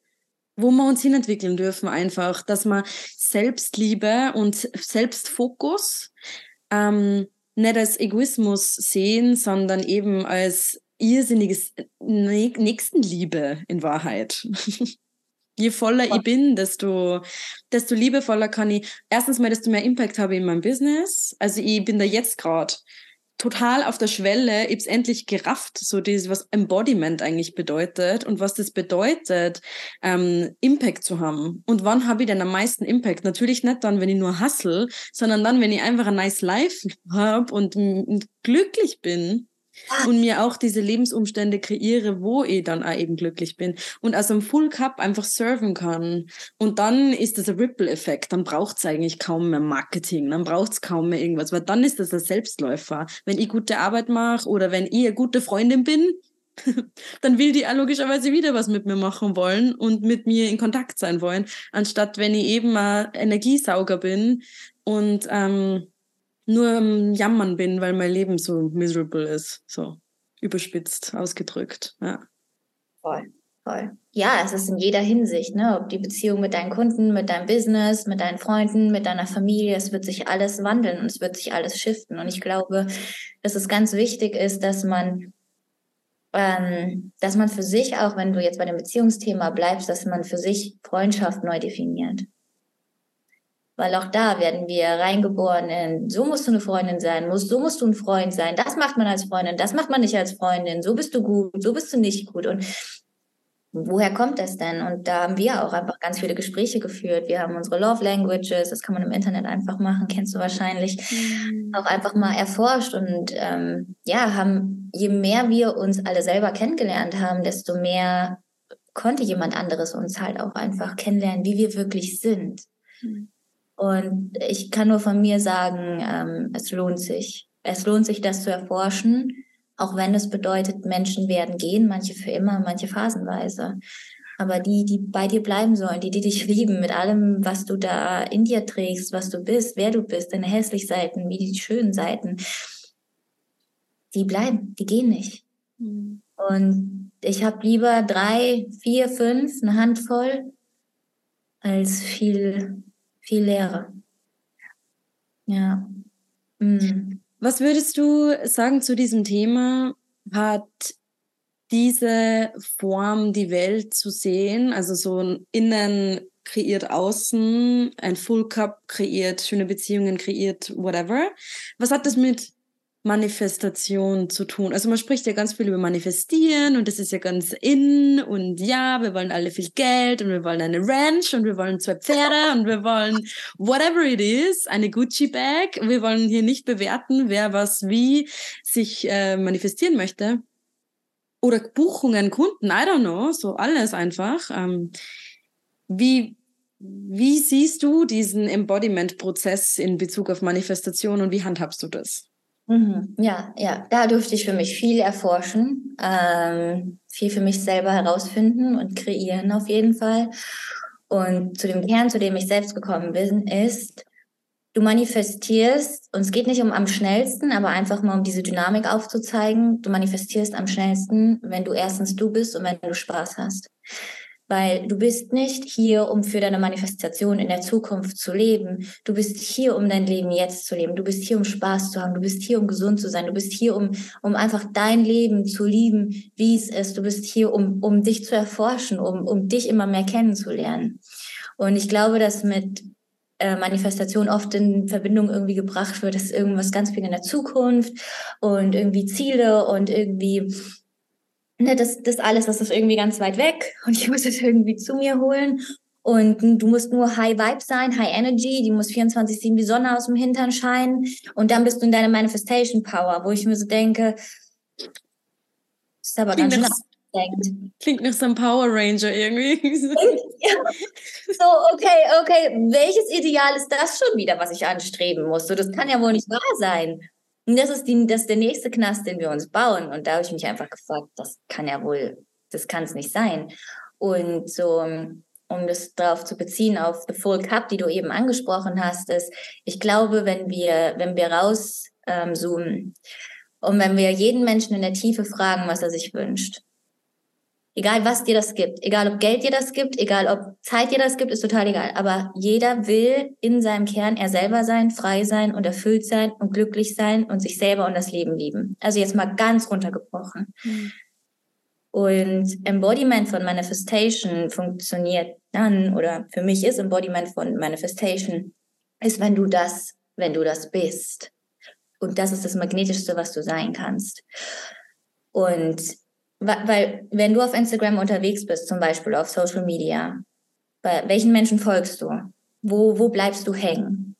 wo wir uns hinentwickeln dürfen einfach, dass man Selbstliebe und Selbstfokus ähm, nicht als Egoismus sehen, sondern eben als irrsinniges Nächstenliebe in Wahrheit. [laughs] Je voller ich bin, desto, desto liebevoller kann ich erstens mal, desto mehr Impact habe ich in meinem Business. Also ich bin da jetzt gerade total auf der Schwelle, ich habe es endlich gerafft, so dieses, was Embodiment eigentlich bedeutet und was das bedeutet, ähm, Impact zu haben. Und wann habe ich denn am meisten Impact? Natürlich nicht dann, wenn ich nur hustle, sondern dann, wenn ich einfach ein nice Life [laughs] habe und, und glücklich bin und mir auch diese Lebensumstände kreiere, wo ich dann auch eben glücklich bin und aus einem Full Cup einfach serven kann. Und dann ist das ein Ripple-Effekt. Dann braucht es eigentlich kaum mehr Marketing, dann braucht es kaum mehr irgendwas, weil dann ist das ein Selbstläufer. Wenn ich gute Arbeit mache oder wenn ich eine gute Freundin bin, [laughs] dann will die auch logischerweise wieder was mit mir machen wollen und mit mir in Kontakt sein wollen, anstatt wenn ich eben ein Energiesauger bin und ähm, nur am Jammern bin, weil mein Leben so miserable ist. So überspitzt ausgedrückt. Ja. Voll, voll. Ja, es ist in jeder Hinsicht, ne? Ob die Beziehung mit deinen Kunden, mit deinem Business, mit deinen Freunden, mit deiner Familie, es wird sich alles wandeln und es wird sich alles shiften. Und ich glaube, dass es ganz wichtig ist, dass man ähm, dass man für sich auch, wenn du jetzt bei dem Beziehungsthema bleibst, dass man für sich Freundschaft neu definiert weil auch da werden wir reingeboren in, so musst du eine Freundin sein, musst, so musst du ein Freund sein, das macht man als Freundin, das macht man nicht als Freundin, so bist du gut, so bist du nicht gut und woher kommt das denn? Und da haben wir auch einfach ganz viele Gespräche geführt. Wir haben unsere Love Languages, das kann man im Internet einfach machen, kennst du wahrscheinlich, mhm. auch einfach mal erforscht und ähm, ja, haben, je mehr wir uns alle selber kennengelernt haben, desto mehr konnte jemand anderes uns halt auch einfach kennenlernen, wie wir wirklich sind. Mhm. Und ich kann nur von mir sagen, ähm, es lohnt sich. Es lohnt sich, das zu erforschen, auch wenn es bedeutet, Menschen werden gehen, manche für immer, manche phasenweise. Aber die, die bei dir bleiben sollen, die, die dich [laughs] lieben mit allem, was du da in dir trägst, was du bist, wer du bist, deine hässlichen Seiten, wie die schönen Seiten, die bleiben, die gehen nicht. Mhm. Und ich habe lieber drei, vier, fünf, eine Handvoll, als viel viel Lehre. Ja. Mhm. Was würdest du sagen zu diesem Thema? Hat diese Form, die Welt zu sehen, also so ein Innen kreiert außen, ein Full Cup kreiert, schöne Beziehungen kreiert, whatever. Was hat das mit Manifestation zu tun? Also man spricht ja ganz viel über Manifestieren und das ist ja ganz in und ja, wir wollen alle viel Geld und wir wollen eine Ranch und wir wollen zwei Pferde [laughs] und wir wollen whatever it is, eine Gucci Bag. Wir wollen hier nicht bewerten, wer was wie sich äh, manifestieren möchte. Oder Buchungen, Kunden, I don't know, so alles einfach. Ähm, wie, wie siehst du diesen Embodiment-Prozess in Bezug auf Manifestation und wie handhabst du das? Mhm. Ja, ja, da durfte ich für mich viel erforschen, ähm, viel für mich selber herausfinden und kreieren auf jeden Fall. Und zu dem Kern, zu dem ich selbst gekommen bin, ist, du manifestierst, und es geht nicht um am schnellsten, aber einfach mal um diese Dynamik aufzuzeigen, du manifestierst am schnellsten, wenn du erstens du bist und wenn du Spaß hast weil du bist nicht hier, um für deine Manifestation in der Zukunft zu leben. Du bist hier, um dein Leben jetzt zu leben. Du bist hier, um Spaß zu haben. Du bist hier, um gesund zu sein. Du bist hier, um, um einfach dein Leben zu lieben, wie es ist. Du bist hier, um, um dich zu erforschen, um, um dich immer mehr kennenzulernen. Und ich glaube, dass mit äh, Manifestation oft in Verbindung irgendwie gebracht wird, dass irgendwas ganz viel in der Zukunft und irgendwie Ziele und irgendwie ne, das, das alles, das ist irgendwie ganz weit weg und ich [laughs] muss es irgendwie zu mir holen. Und du musst nur High Vibe sein, High Energy, die muss 24-7 die Sonne aus dem Hintern scheinen. Und dann bist du in deiner Manifestation Power, wo ich mir so denke, ist aber klingt ganz schön. Klingt nach so einem Power Ranger irgendwie. [laughs] so, okay, okay, welches Ideal ist das schon wieder, was ich anstreben muss? So, das kann ja wohl nicht wahr sein. Und das ist, die, das ist der nächste Knast, den wir uns bauen. Und da habe ich mich einfach gefragt, das kann ja wohl, das kann es nicht sein. Und so, um das darauf zu beziehen, auf The Full Cup, die du eben angesprochen hast, ist, ich glaube, wenn wir, wenn wir rauszoomen ähm, und wenn wir jeden Menschen in der Tiefe fragen, was er sich wünscht, Egal, was dir das gibt. Egal, ob Geld dir das gibt, egal, ob Zeit dir das gibt, ist total egal. Aber jeder will in seinem Kern er selber sein, frei sein und erfüllt sein und glücklich sein und sich selber und das Leben lieben. Also jetzt mal ganz runtergebrochen. Mhm. Und Embodiment von Manifestation funktioniert dann, oder für mich ist Embodiment von Manifestation, ist, wenn du das, wenn du das bist. Und das ist das Magnetischste, was du sein kannst. Und weil, wenn du auf Instagram unterwegs bist, zum Beispiel auf Social Media, bei welchen Menschen folgst du? Wo, wo bleibst du hängen?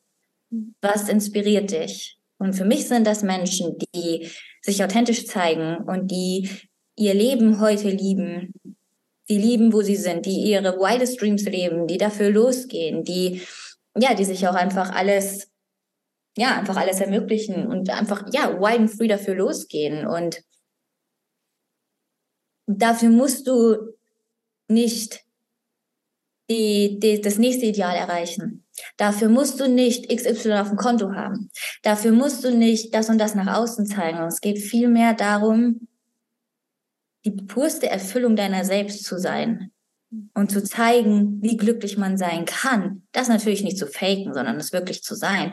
Was inspiriert dich? Und für mich sind das Menschen, die sich authentisch zeigen und die ihr Leben heute lieben, die lieben, wo sie sind, die ihre wildest dreams leben, die dafür losgehen, die, ja, die sich auch einfach alles, ja, einfach alles ermöglichen und einfach, ja, wild and free dafür losgehen und dafür musst du nicht die, die, das nächste Ideal erreichen. Dafür musst du nicht XY auf dem Konto haben. Dafür musst du nicht das und das nach außen zeigen. es geht vielmehr darum, die purste Erfüllung deiner selbst zu sein und zu zeigen, wie glücklich man sein kann. Das natürlich nicht zu faken, sondern es wirklich zu sein.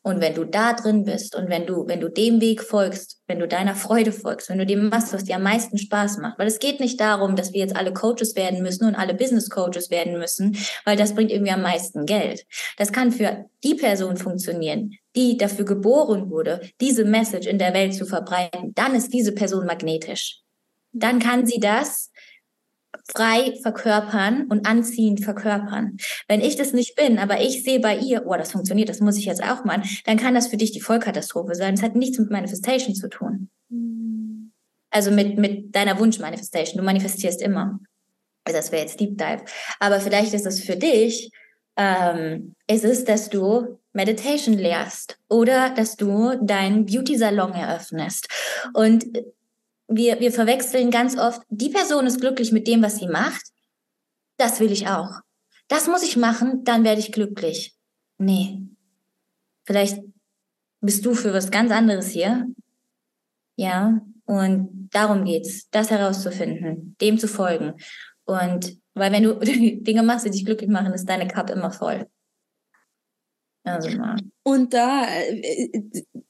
Und wenn du da drin bist und wenn du, wenn du dem Weg folgst, wenn du deiner Freude folgst, wenn du dem machst, was dir am meisten Spaß macht, weil es geht nicht darum, dass wir jetzt alle Coaches werden müssen und alle Business Coaches werden müssen, weil das bringt irgendwie am meisten Geld. Das kann für die Person funktionieren, die dafür geboren wurde, diese Message in der Welt zu verbreiten. Dann ist diese Person magnetisch. Dann kann sie das frei verkörpern und anziehend verkörpern. Wenn ich das nicht bin, aber ich sehe bei ihr, oh, das funktioniert, das muss ich jetzt auch machen, dann kann das für dich die Vollkatastrophe sein. Es hat nichts mit Manifestation zu tun. Mhm. Also mit, mit deiner Wunschmanifestation. Du manifestierst immer. Das wäre jetzt Deep Dive. Aber vielleicht ist es für dich, ähm, ist es, dass du Meditation lehrst oder dass du deinen Beauty-Salon eröffnest. Und wir, wir verwechseln ganz oft, die Person ist glücklich mit dem, was sie macht. Das will ich auch. Das muss ich machen, dann werde ich glücklich. Nee. Vielleicht bist du für was ganz anderes hier. Ja. Und darum geht's, das herauszufinden, dem zu folgen. Und weil wenn du [laughs] Dinge machst, die dich glücklich machen, ist deine Cup immer voll. Also. Und da äh,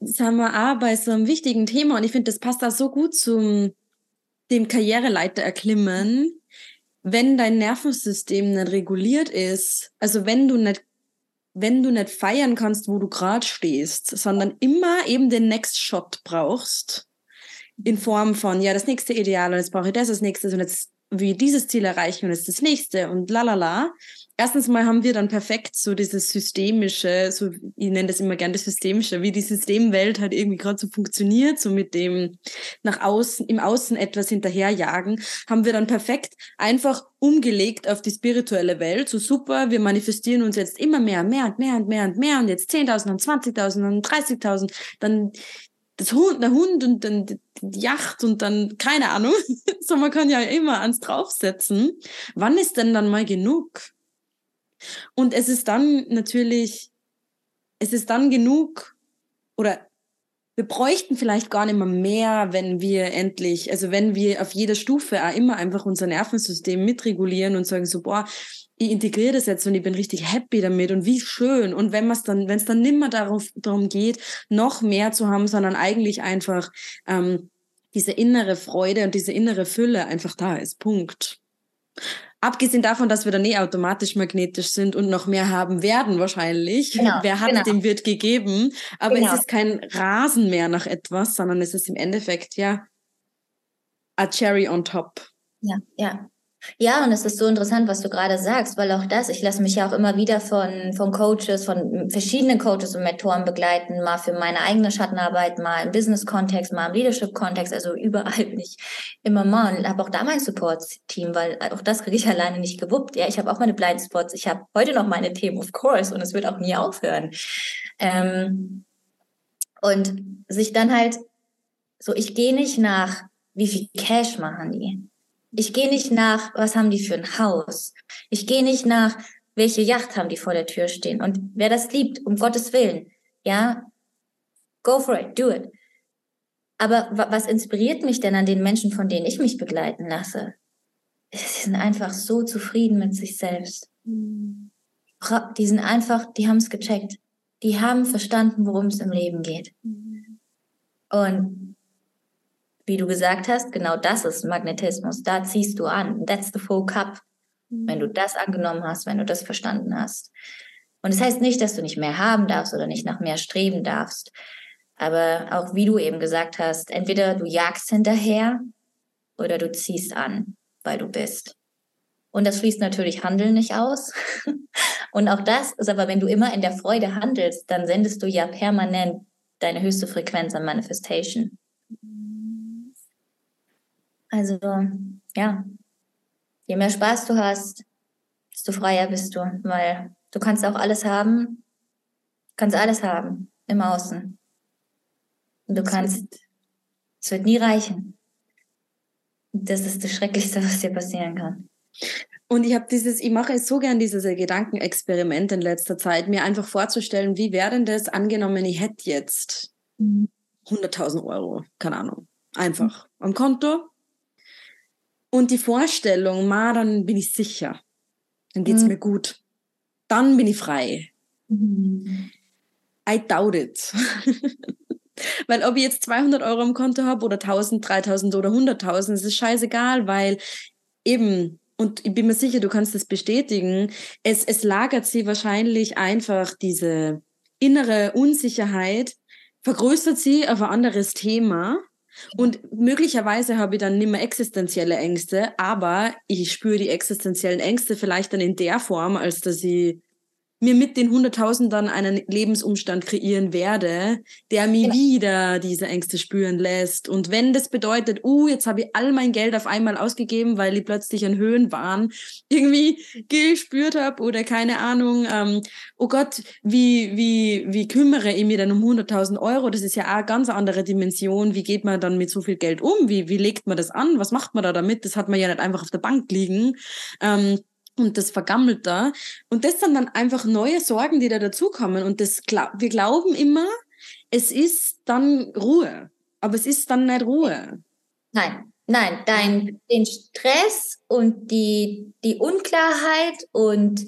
sind wir auch bei so einem wichtigen Thema und ich finde, das passt da so gut zum dem Karriereleiter erklimmen, wenn dein Nervensystem nicht reguliert ist, also wenn du nicht wenn du nicht feiern kannst, wo du gerade stehst, sondern immer eben den Next Shot brauchst, in Form von, ja, das nächste Ideal und jetzt brauche ich das als nächstes und jetzt wie dieses Ziel erreichen und jetzt das nächste und lalala. Erstens mal haben wir dann perfekt so dieses systemische, so ich nenne das immer gerne das systemische, wie die Systemwelt halt irgendwie gerade so funktioniert, so mit dem nach außen, im Außen etwas hinterherjagen, haben wir dann perfekt einfach umgelegt auf die spirituelle Welt. So super, wir manifestieren uns jetzt immer mehr, mehr und mehr und mehr und mehr und jetzt 10.000 und 20.000 und 30.000, dann das Hund, der Hund und dann die Yacht und dann keine Ahnung. [laughs] so man kann ja immer ans draufsetzen. Wann ist denn dann mal genug? Und es ist dann natürlich, es ist dann genug oder wir bräuchten vielleicht gar nicht mehr mehr, wenn wir endlich, also wenn wir auf jeder Stufe auch immer einfach unser Nervensystem mitregulieren und sagen so, boah, ich integriere das jetzt und ich bin richtig happy damit und wie schön. Und wenn es dann, wenn es dann nimmer darauf, darum geht, noch mehr zu haben, sondern eigentlich einfach ähm, diese innere Freude und diese innere Fülle einfach da ist. Punkt. Abgesehen davon, dass wir dann eh automatisch magnetisch sind und noch mehr haben werden wahrscheinlich. Genau, Wer hat, genau. dem wird gegeben. Aber genau. es ist kein Rasen mehr nach etwas, sondern es ist im Endeffekt ja a cherry on top. Ja, ja. Ja, und es ist so interessant, was du gerade sagst, weil auch das, ich lasse mich ja auch immer wieder von, von Coaches, von verschiedenen Coaches und Mentoren begleiten, mal für meine eigene Schattenarbeit, mal im Business-Kontext, mal im Leadership-Kontext, also überall bin ich immer mal und habe auch da mein Support-Team, weil auch das kriege ich alleine nicht gewuppt. Ja, ich habe auch meine Blindspots, ich habe heute noch meine Themen, of course, und es wird auch nie aufhören. Ähm, und sich dann halt so, ich gehe nicht nach, wie viel Cash machen die ich gehe nicht nach, was haben die für ein Haus. Ich gehe nicht nach, welche Yacht haben die vor der Tür stehen. Und wer das liebt, um Gottes Willen, ja, go for it, do it. Aber was inspiriert mich denn an den Menschen, von denen ich mich begleiten lasse? Sie sind einfach so zufrieden mit sich selbst. Die sind einfach, die haben es gecheckt. Die haben verstanden, worum es im Leben geht. Und wie du gesagt hast, genau das ist Magnetismus. Da ziehst du an. That's the full cup. Wenn du das angenommen hast, wenn du das verstanden hast. Und das heißt nicht, dass du nicht mehr haben darfst oder nicht nach mehr streben darfst. Aber auch wie du eben gesagt hast, entweder du jagst hinterher oder du ziehst an, weil du bist. Und das schließt natürlich Handeln nicht aus. [laughs] Und auch das ist aber, wenn du immer in der Freude handelst, dann sendest du ja permanent deine höchste Frequenz an Manifestation. Also ja, je mehr Spaß du hast, desto freier bist du, weil du kannst auch alles haben, kannst alles haben im Außen. Und du kannst, es wird nie reichen. Das ist das Schrecklichste, [laughs] was dir passieren kann. Und ich habe dieses, ich mache so gern dieses Gedankenexperiment in letzter Zeit, mir einfach vorzustellen, wie wäre denn das angenommen, ich hätte jetzt 100.000 mhm. Euro, keine Ahnung, einfach mhm. am Konto und die Vorstellung, ma, dann bin ich sicher. Dann geht's mhm. mir gut. Dann bin ich frei. Mhm. I doubt it. [laughs] weil ob ich jetzt 200 Euro im Konto habe oder 1000, 3000 oder 100.000, es ist scheißegal, weil eben, und ich bin mir sicher, du kannst das bestätigen, es, es lagert sie wahrscheinlich einfach diese innere Unsicherheit, vergrößert sie auf ein anderes Thema und möglicherweise habe ich dann nicht mehr existenzielle Ängste, aber ich spüre die existenziellen Ängste vielleicht dann in der Form, als dass ich mir mit den 100.000 dann einen Lebensumstand kreieren werde, der mir genau. wieder diese Ängste spüren lässt. Und wenn das bedeutet, uh, jetzt habe ich all mein Geld auf einmal ausgegeben, weil ich plötzlich an Höhenwahn [laughs] irgendwie gespürt habe oder keine Ahnung, ähm, oh Gott, wie, wie, wie kümmere ich mich denn um 100.000 Euro? Das ist ja auch eine ganz andere Dimension. Wie geht man dann mit so viel Geld um? Wie, wie legt man das an? Was macht man da damit? Das hat man ja nicht einfach auf der Bank liegen. Ähm, und das vergammelt da. Und das sind dann einfach neue Sorgen, die da dazukommen. Und das wir glauben immer, es ist dann Ruhe. Aber es ist dann nicht Ruhe. Nein, nein, dein, den Stress und die, die Unklarheit und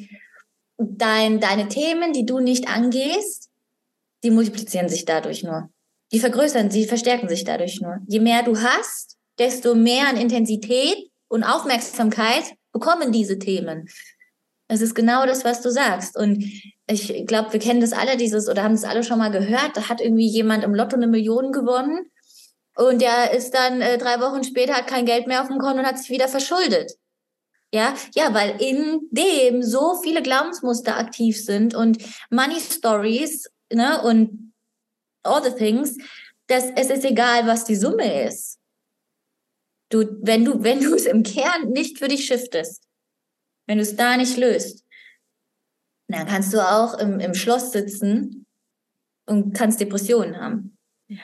dein, deine Themen, die du nicht angehst, die multiplizieren sich dadurch nur. Die vergrößern, sie verstärken sich dadurch nur. Je mehr du hast, desto mehr an Intensität und Aufmerksamkeit bekommen diese Themen. Es ist genau das, was du sagst. Und ich glaube, wir kennen das alle, dieses, oder haben das alle schon mal gehört. Da hat irgendwie jemand im Lotto eine Million gewonnen und der ist dann äh, drei Wochen später, hat kein Geld mehr auf dem Konto und hat sich wieder verschuldet. Ja, ja, weil in dem so viele Glaubensmuster aktiv sind und Money Stories, ne, und all the things, dass es ist egal, was die Summe ist. Du, wenn du, wenn du es im Kern nicht für dich shiftest, wenn du es da nicht löst, dann kannst du auch im, im Schloss sitzen und kannst Depressionen haben. Ja.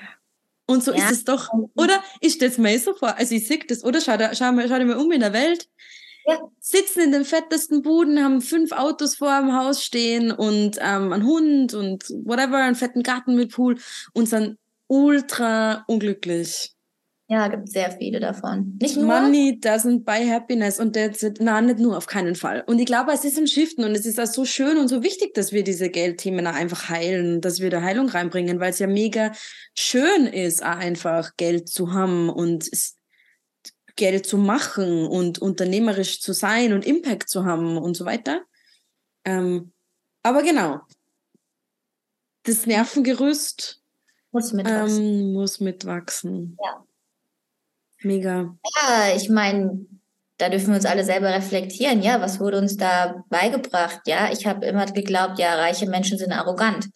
Und so ja. ist es doch. Oder ich stelle es mir so vor, also ich sehe das, oder? Schau, schau, schau dir mal um in der Welt. Ja. Sitzen in den fettesten Buden, haben fünf Autos vor dem Haus stehen und ähm, einen Hund und whatever, einen fetten Garten mit Pool und sind ultra unglücklich. Ja, gibt sehr viele davon. Nicht nur. Money doesn't buy happiness und that's it. Nein, nicht nur, auf keinen Fall. Und ich glaube, es ist ein Shiften und es ist auch so schön und so wichtig, dass wir diese Geldthemen einfach heilen, dass wir da Heilung reinbringen, weil es ja mega schön ist, einfach Geld zu haben und Geld zu machen und unternehmerisch zu sein und Impact zu haben und so weiter. Ähm, aber genau, das Nervengerüst muss mitwachsen. Ähm, muss mitwachsen. Ja. Mega. Ja, ich meine, da dürfen wir uns alle selber reflektieren. Ja, was wurde uns da beigebracht? Ja, ich habe immer geglaubt, ja, reiche Menschen sind arrogant.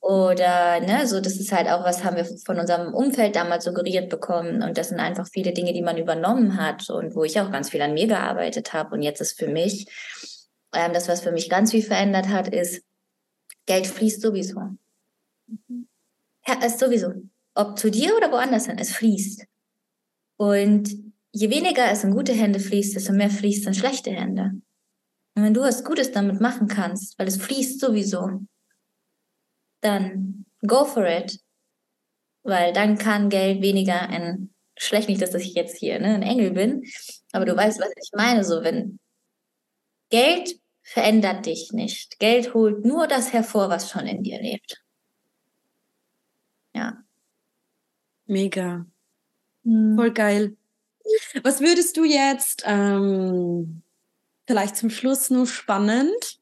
Oder, ne, so, das ist halt auch, was haben wir von unserem Umfeld damals suggeriert bekommen. Und das sind einfach viele Dinge, die man übernommen hat und wo ich auch ganz viel an mir gearbeitet habe. Und jetzt ist für mich, ähm, das, was für mich ganz viel verändert hat, ist, Geld fließt sowieso. Mhm. Ja, ist sowieso. Ob zu dir oder woanders hin, es fließt. Und je weniger es in gute Hände fließt, desto mehr fließt in schlechte Hände. Und wenn du was Gutes damit machen kannst, weil es fließt sowieso, dann go for it. Weil dann kann Geld weniger ein schlecht, nicht, dass ich jetzt hier ne, ein Engel bin, aber du weißt, was ich meine. So, wenn Geld verändert dich nicht. Geld holt nur das hervor, was schon in dir lebt. Ja. Mega. Mhm. Voll geil. Was würdest du jetzt, ähm, vielleicht zum Schluss nur spannend,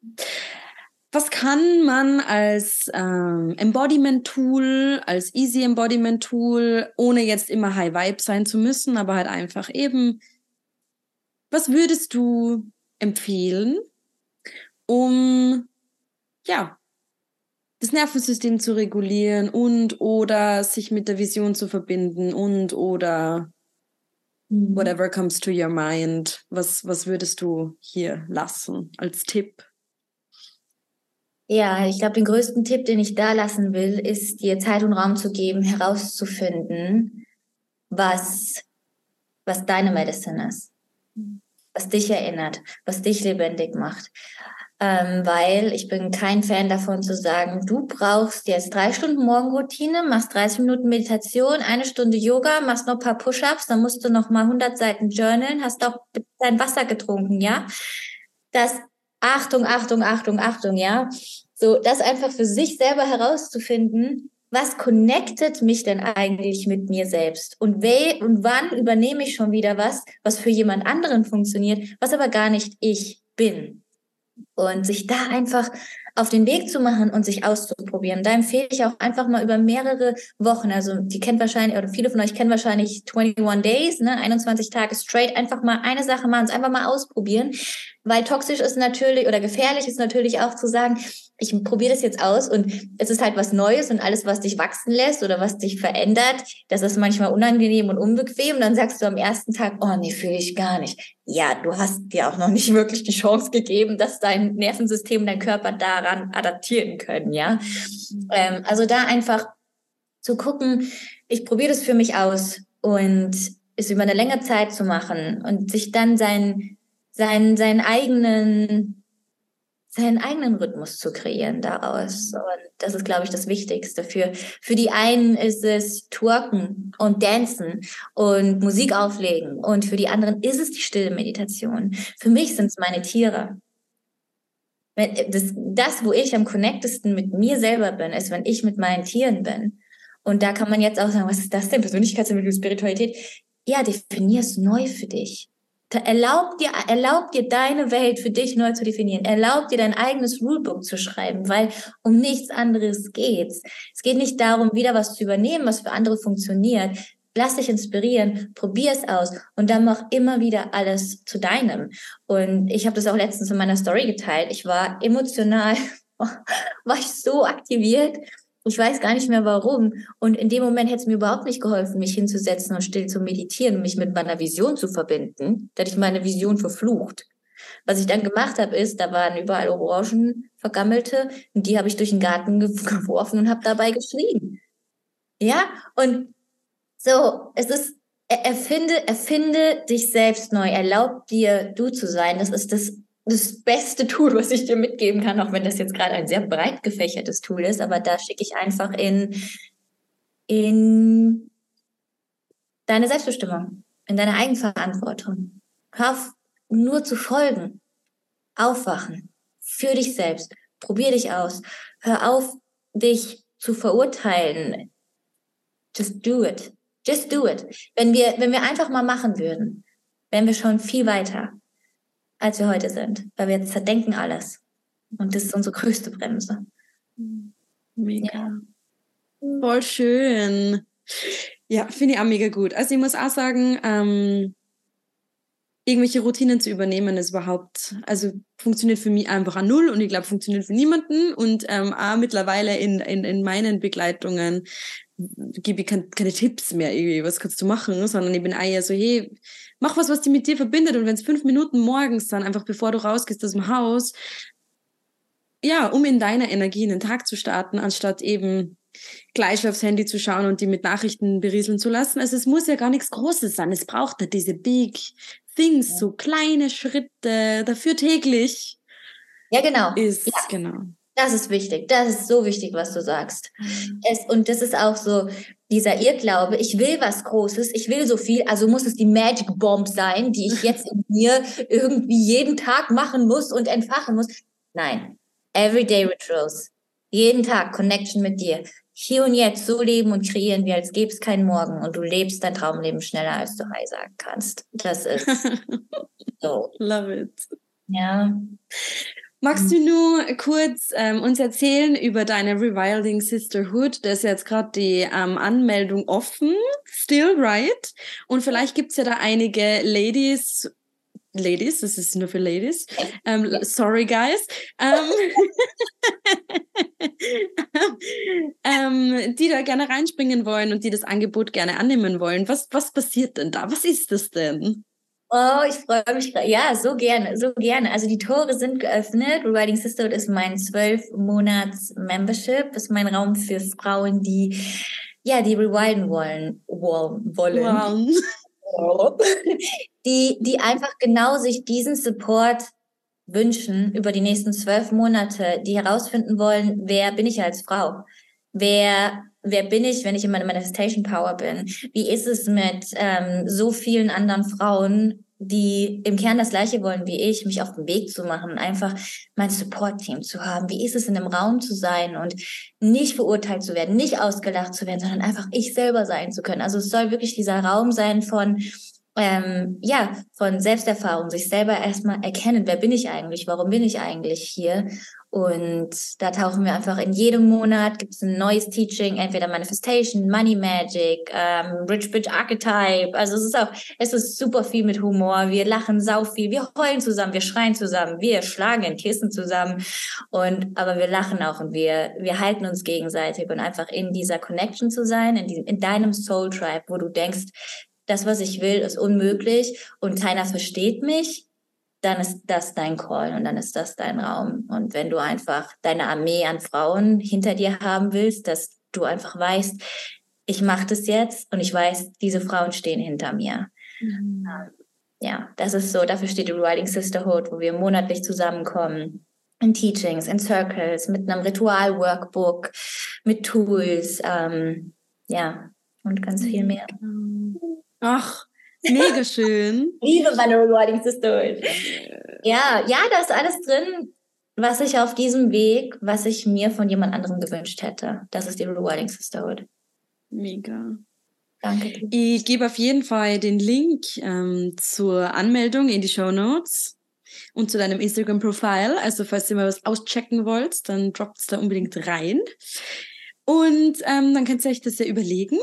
was kann man als ähm, Embodiment-Tool, als Easy Embodiment-Tool, ohne jetzt immer High Vibe sein zu müssen, aber halt einfach eben, was würdest du empfehlen, um ja, das Nervensystem zu regulieren und oder sich mit der Vision zu verbinden und oder mhm. whatever comes to your mind. Was, was würdest du hier lassen als Tipp? Ja, ich glaube, den größten Tipp, den ich da lassen will, ist dir Zeit und Raum zu geben, herauszufinden, was, was deine Medicine ist, mhm. was dich erinnert, was dich lebendig macht ähm, weil ich bin kein Fan davon zu sagen, du brauchst jetzt drei Stunden Morgenroutine, machst 30 Minuten Meditation, eine Stunde Yoga, machst noch ein paar Push-ups, dann musst du noch mal 100 Seiten journalen, hast auch dein Wasser getrunken, ja? Das Achtung, Achtung, Achtung, Achtung, ja? So, das einfach für sich selber herauszufinden, was connectet mich denn eigentlich mit mir selbst? Und, we und wann übernehme ich schon wieder was, was für jemand anderen funktioniert, was aber gar nicht ich bin? Und sich da einfach auf den Weg zu machen und sich auszuprobieren. Da empfehle ich auch einfach mal über mehrere Wochen. Also die kennt wahrscheinlich, oder viele von euch kennen wahrscheinlich 21 Days, ne, 21 Tage straight, einfach mal eine Sache machen, es einfach mal ausprobieren. Weil toxisch ist natürlich oder gefährlich ist natürlich auch zu sagen, ich probiere das jetzt aus und es ist halt was Neues und alles, was dich wachsen lässt oder was dich verändert, das ist manchmal unangenehm und unbequem. Und dann sagst du am ersten Tag, oh nee, fühle ich gar nicht. Ja, du hast dir auch noch nicht [laughs] wirklich die Chance gegeben, dass dein Nervensystem, dein Körper daran adaptieren können, ja. Ähm, also da einfach zu gucken, ich probiere das für mich aus und es über eine längere Zeit zu machen und sich dann seinen, seinen, seinen eigenen seinen eigenen Rhythmus zu kreieren daraus. Und das ist, glaube ich, das Wichtigste. Für, für die einen ist es Twerken und Dancen und Musik auflegen. Und für die anderen ist es die stille Meditation. Für mich sind es meine Tiere. Das, das, wo ich am connectesten mit mir selber bin, ist, wenn ich mit meinen Tieren bin. Und da kann man jetzt auch sagen, was ist das denn? Persönlichkeitsentwicklung, Spiritualität. Ja, definier es neu für dich. Erlaub dir, erlaub dir deine Welt für dich neu zu definieren. Erlaub dir dein eigenes Rulebook zu schreiben, weil um nichts anderes geht's. Es geht nicht darum, wieder was zu übernehmen, was für andere funktioniert. Lass dich inspirieren, probier es aus und dann mach immer wieder alles zu deinem. Und ich habe das auch letztens in meiner Story geteilt. Ich war emotional, [laughs] war ich so aktiviert ich weiß gar nicht mehr warum. Und in dem Moment hätte es mir überhaupt nicht geholfen, mich hinzusetzen und still zu meditieren und mich mit meiner Vision zu verbinden. Da hätte ich meine Vision verflucht. Was ich dann gemacht habe, ist, da waren überall Orangen vergammelte und die habe ich durch den Garten [laughs] geworfen und habe dabei geschrien. Ja, und so, es ist, erfinde, erfinde dich selbst neu, erlaub dir du zu sein. Das ist das das beste Tool, was ich dir mitgeben kann, auch wenn das jetzt gerade ein sehr breit gefächertes Tool ist, aber da schicke ich einfach in, in deine Selbstbestimmung, in deine Eigenverantwortung. Hör auf, nur zu folgen. Aufwachen. Für dich selbst. Probier dich aus. Hör auf, dich zu verurteilen. Just do it. Just do it. Wenn wir, wenn wir einfach mal machen würden, wären wir schon viel weiter als wir heute sind, weil wir jetzt zerdenken alles. Und das ist unsere größte Bremse. Mega. Ja. Voll schön. Ja, finde ich auch mega gut. Also ich muss auch sagen, ähm, irgendwelche Routinen zu übernehmen ist überhaupt, also funktioniert für mich einfach an null und ich glaube, funktioniert für niemanden. Und ähm, auch mittlerweile in, in, in meinen Begleitungen gebe ich kein, keine Tipps mehr irgendwie, was kannst du machen, sondern ich bin eher so, hey, mach was, was dich mit dir verbindet. Und wenn es fünf Minuten morgens dann, einfach bevor du rausgehst aus dem Haus, ja, um in deiner Energie in den Tag zu starten, anstatt eben gleich aufs Handy zu schauen und die mit Nachrichten berieseln zu lassen. Also es muss ja gar nichts Großes sein. Es braucht ja diese Big Things, so kleine Schritte dafür täglich. Ja, genau. Ist, ja. genau. Das ist wichtig. Das ist so wichtig, was du sagst. Mhm. Es, und das ist auch so dieser Irrglaube. Ich will was Großes. Ich will so viel. Also muss es die Magic Bomb sein, die ich jetzt in [laughs] mir irgendwie jeden Tag machen muss und entfachen muss. Nein. Everyday Rituals. Jeden Tag Connection mit dir. Hier und jetzt so leben und kreieren, wie als gäbe es keinen Morgen. Und du lebst dein Traumleben schneller, als du Hi sagen kannst. Das ist [laughs] so. Love it. Ja. Magst du nur kurz ähm, uns erzählen über deine Rewilding Sisterhood? Da ist jetzt gerade die ähm, Anmeldung offen, still right? Und vielleicht gibt's ja da einige Ladies, Ladies, das ist nur für Ladies. Ähm, sorry, guys. Ähm, [laughs] ähm, die da gerne reinspringen wollen und die das Angebot gerne annehmen wollen. Was, was passiert denn da? Was ist das denn? Oh, ich freue mich. Ja, so gerne, so gerne. Also die Tore sind geöffnet. Rewriting Sisterhood ist mein zwölf Monats Membership. Ist mein Raum für Frauen, die ja, die rewilden wollen, wollen. Wow. [laughs] die, die einfach genau sich diesen Support wünschen über die nächsten zwölf Monate, die herausfinden wollen, wer bin ich als Frau? Wer wer bin ich, wenn ich in meiner Manifestation Power bin? Wie ist es mit ähm, so vielen anderen Frauen, die im Kern das Gleiche wollen wie ich, mich auf den Weg zu machen, einfach mein Support-Team zu haben. Wie ist es, in einem Raum zu sein und nicht verurteilt zu werden, nicht ausgelacht zu werden, sondern einfach ich selber sein zu können. Also es soll wirklich dieser Raum sein von ähm, ja, von Selbsterfahrung, sich selber erstmal erkennen, wer bin ich eigentlich, warum bin ich eigentlich hier und da tauchen wir einfach in jedem Monat, gibt es ein neues Teaching, entweder Manifestation, Money Magic, ähm, Rich Bitch Archetype. Also es ist auch, es ist super viel mit Humor. Wir lachen sau viel, wir heulen zusammen, wir schreien zusammen, wir schlagen in Kissen zusammen. Und aber wir lachen auch und wir, wir halten uns gegenseitig und einfach in dieser Connection zu sein, in, diesem, in deinem Soul Tribe, wo du denkst, das, was ich will, ist unmöglich und keiner versteht mich dann ist das dein Call und dann ist das dein Raum. Und wenn du einfach deine Armee an Frauen hinter dir haben willst, dass du einfach weißt, ich mache das jetzt und ich weiß, diese Frauen stehen hinter mir. Mhm. Ja, das ist so, dafür steht die Rewriting Sisterhood, wo wir monatlich zusammenkommen. In Teachings, in Circles, mit einem Ritual-Workbook, mit Tools, ähm, ja, und ganz viel mehr. Ach, Mega schön. Liebe meine Rewarding Sisterhood. Ja, ja, da ist alles drin, was ich auf diesem Weg, was ich mir von jemand anderem gewünscht hätte. Das ist die Rewarding Sisterhood. Mega. Danke. Ich gebe auf jeden Fall den Link ähm, zur Anmeldung in die Show Notes und zu deinem Instagram-Profile. Also falls ihr mal was auschecken wollt, dann droppt es da unbedingt rein. Und ähm, dann könnt ihr euch das ja überlegen.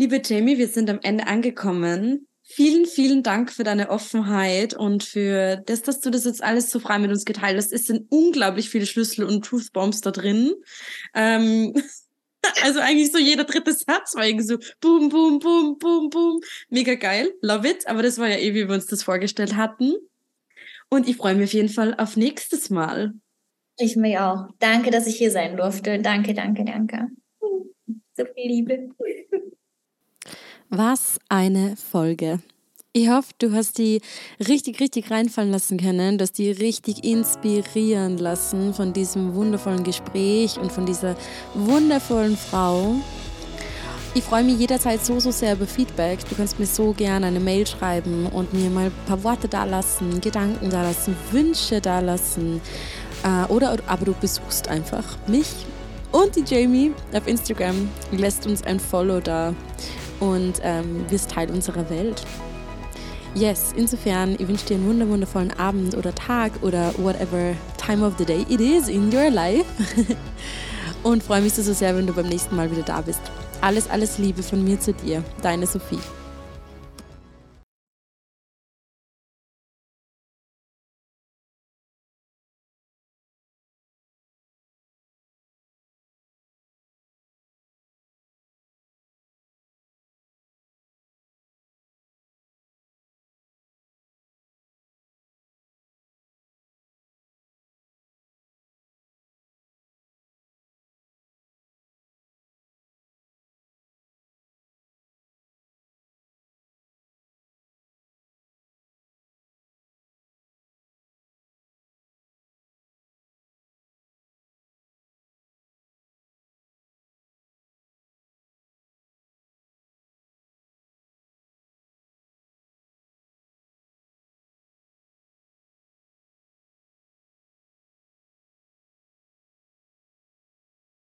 Liebe Jamie, wir sind am Ende angekommen. Vielen, vielen Dank für deine Offenheit und für das, dass du das jetzt alles so frei mit uns geteilt hast. Es sind unglaublich viele Schlüssel und Truthbombs da drin. Ähm, [laughs] also eigentlich so jeder dritte Satz war irgendwie so boom, boom, boom, boom, boom. Mega geil. Love it. Aber das war ja eh, wie wir uns das vorgestellt hatten. Und ich freue mich auf jeden Fall auf nächstes Mal. Ich mich auch. Danke, dass ich hier sein durfte. Danke, danke, danke. So viel Liebe. [laughs] Was eine Folge. Ich hoffe, du hast die richtig, richtig reinfallen lassen können, dass die richtig inspirieren lassen von diesem wundervollen Gespräch und von dieser wundervollen Frau. Ich freue mich jederzeit so, so sehr über Feedback. Du kannst mir so gerne eine Mail schreiben und mir mal ein paar Worte da lassen, Gedanken da lassen, Wünsche da lassen. Äh, oder aber du besuchst einfach mich und die Jamie auf Instagram, lässt uns ein Follow da und ähm, wirst Teil unserer Welt. Yes, insofern, ich wünsche dir einen wundervollen Abend oder Tag oder whatever time of the day it is in your life. [laughs] und freue mich so, so sehr, wenn du beim nächsten Mal wieder da bist. Alles, alles Liebe von mir zu dir, deine Sophie.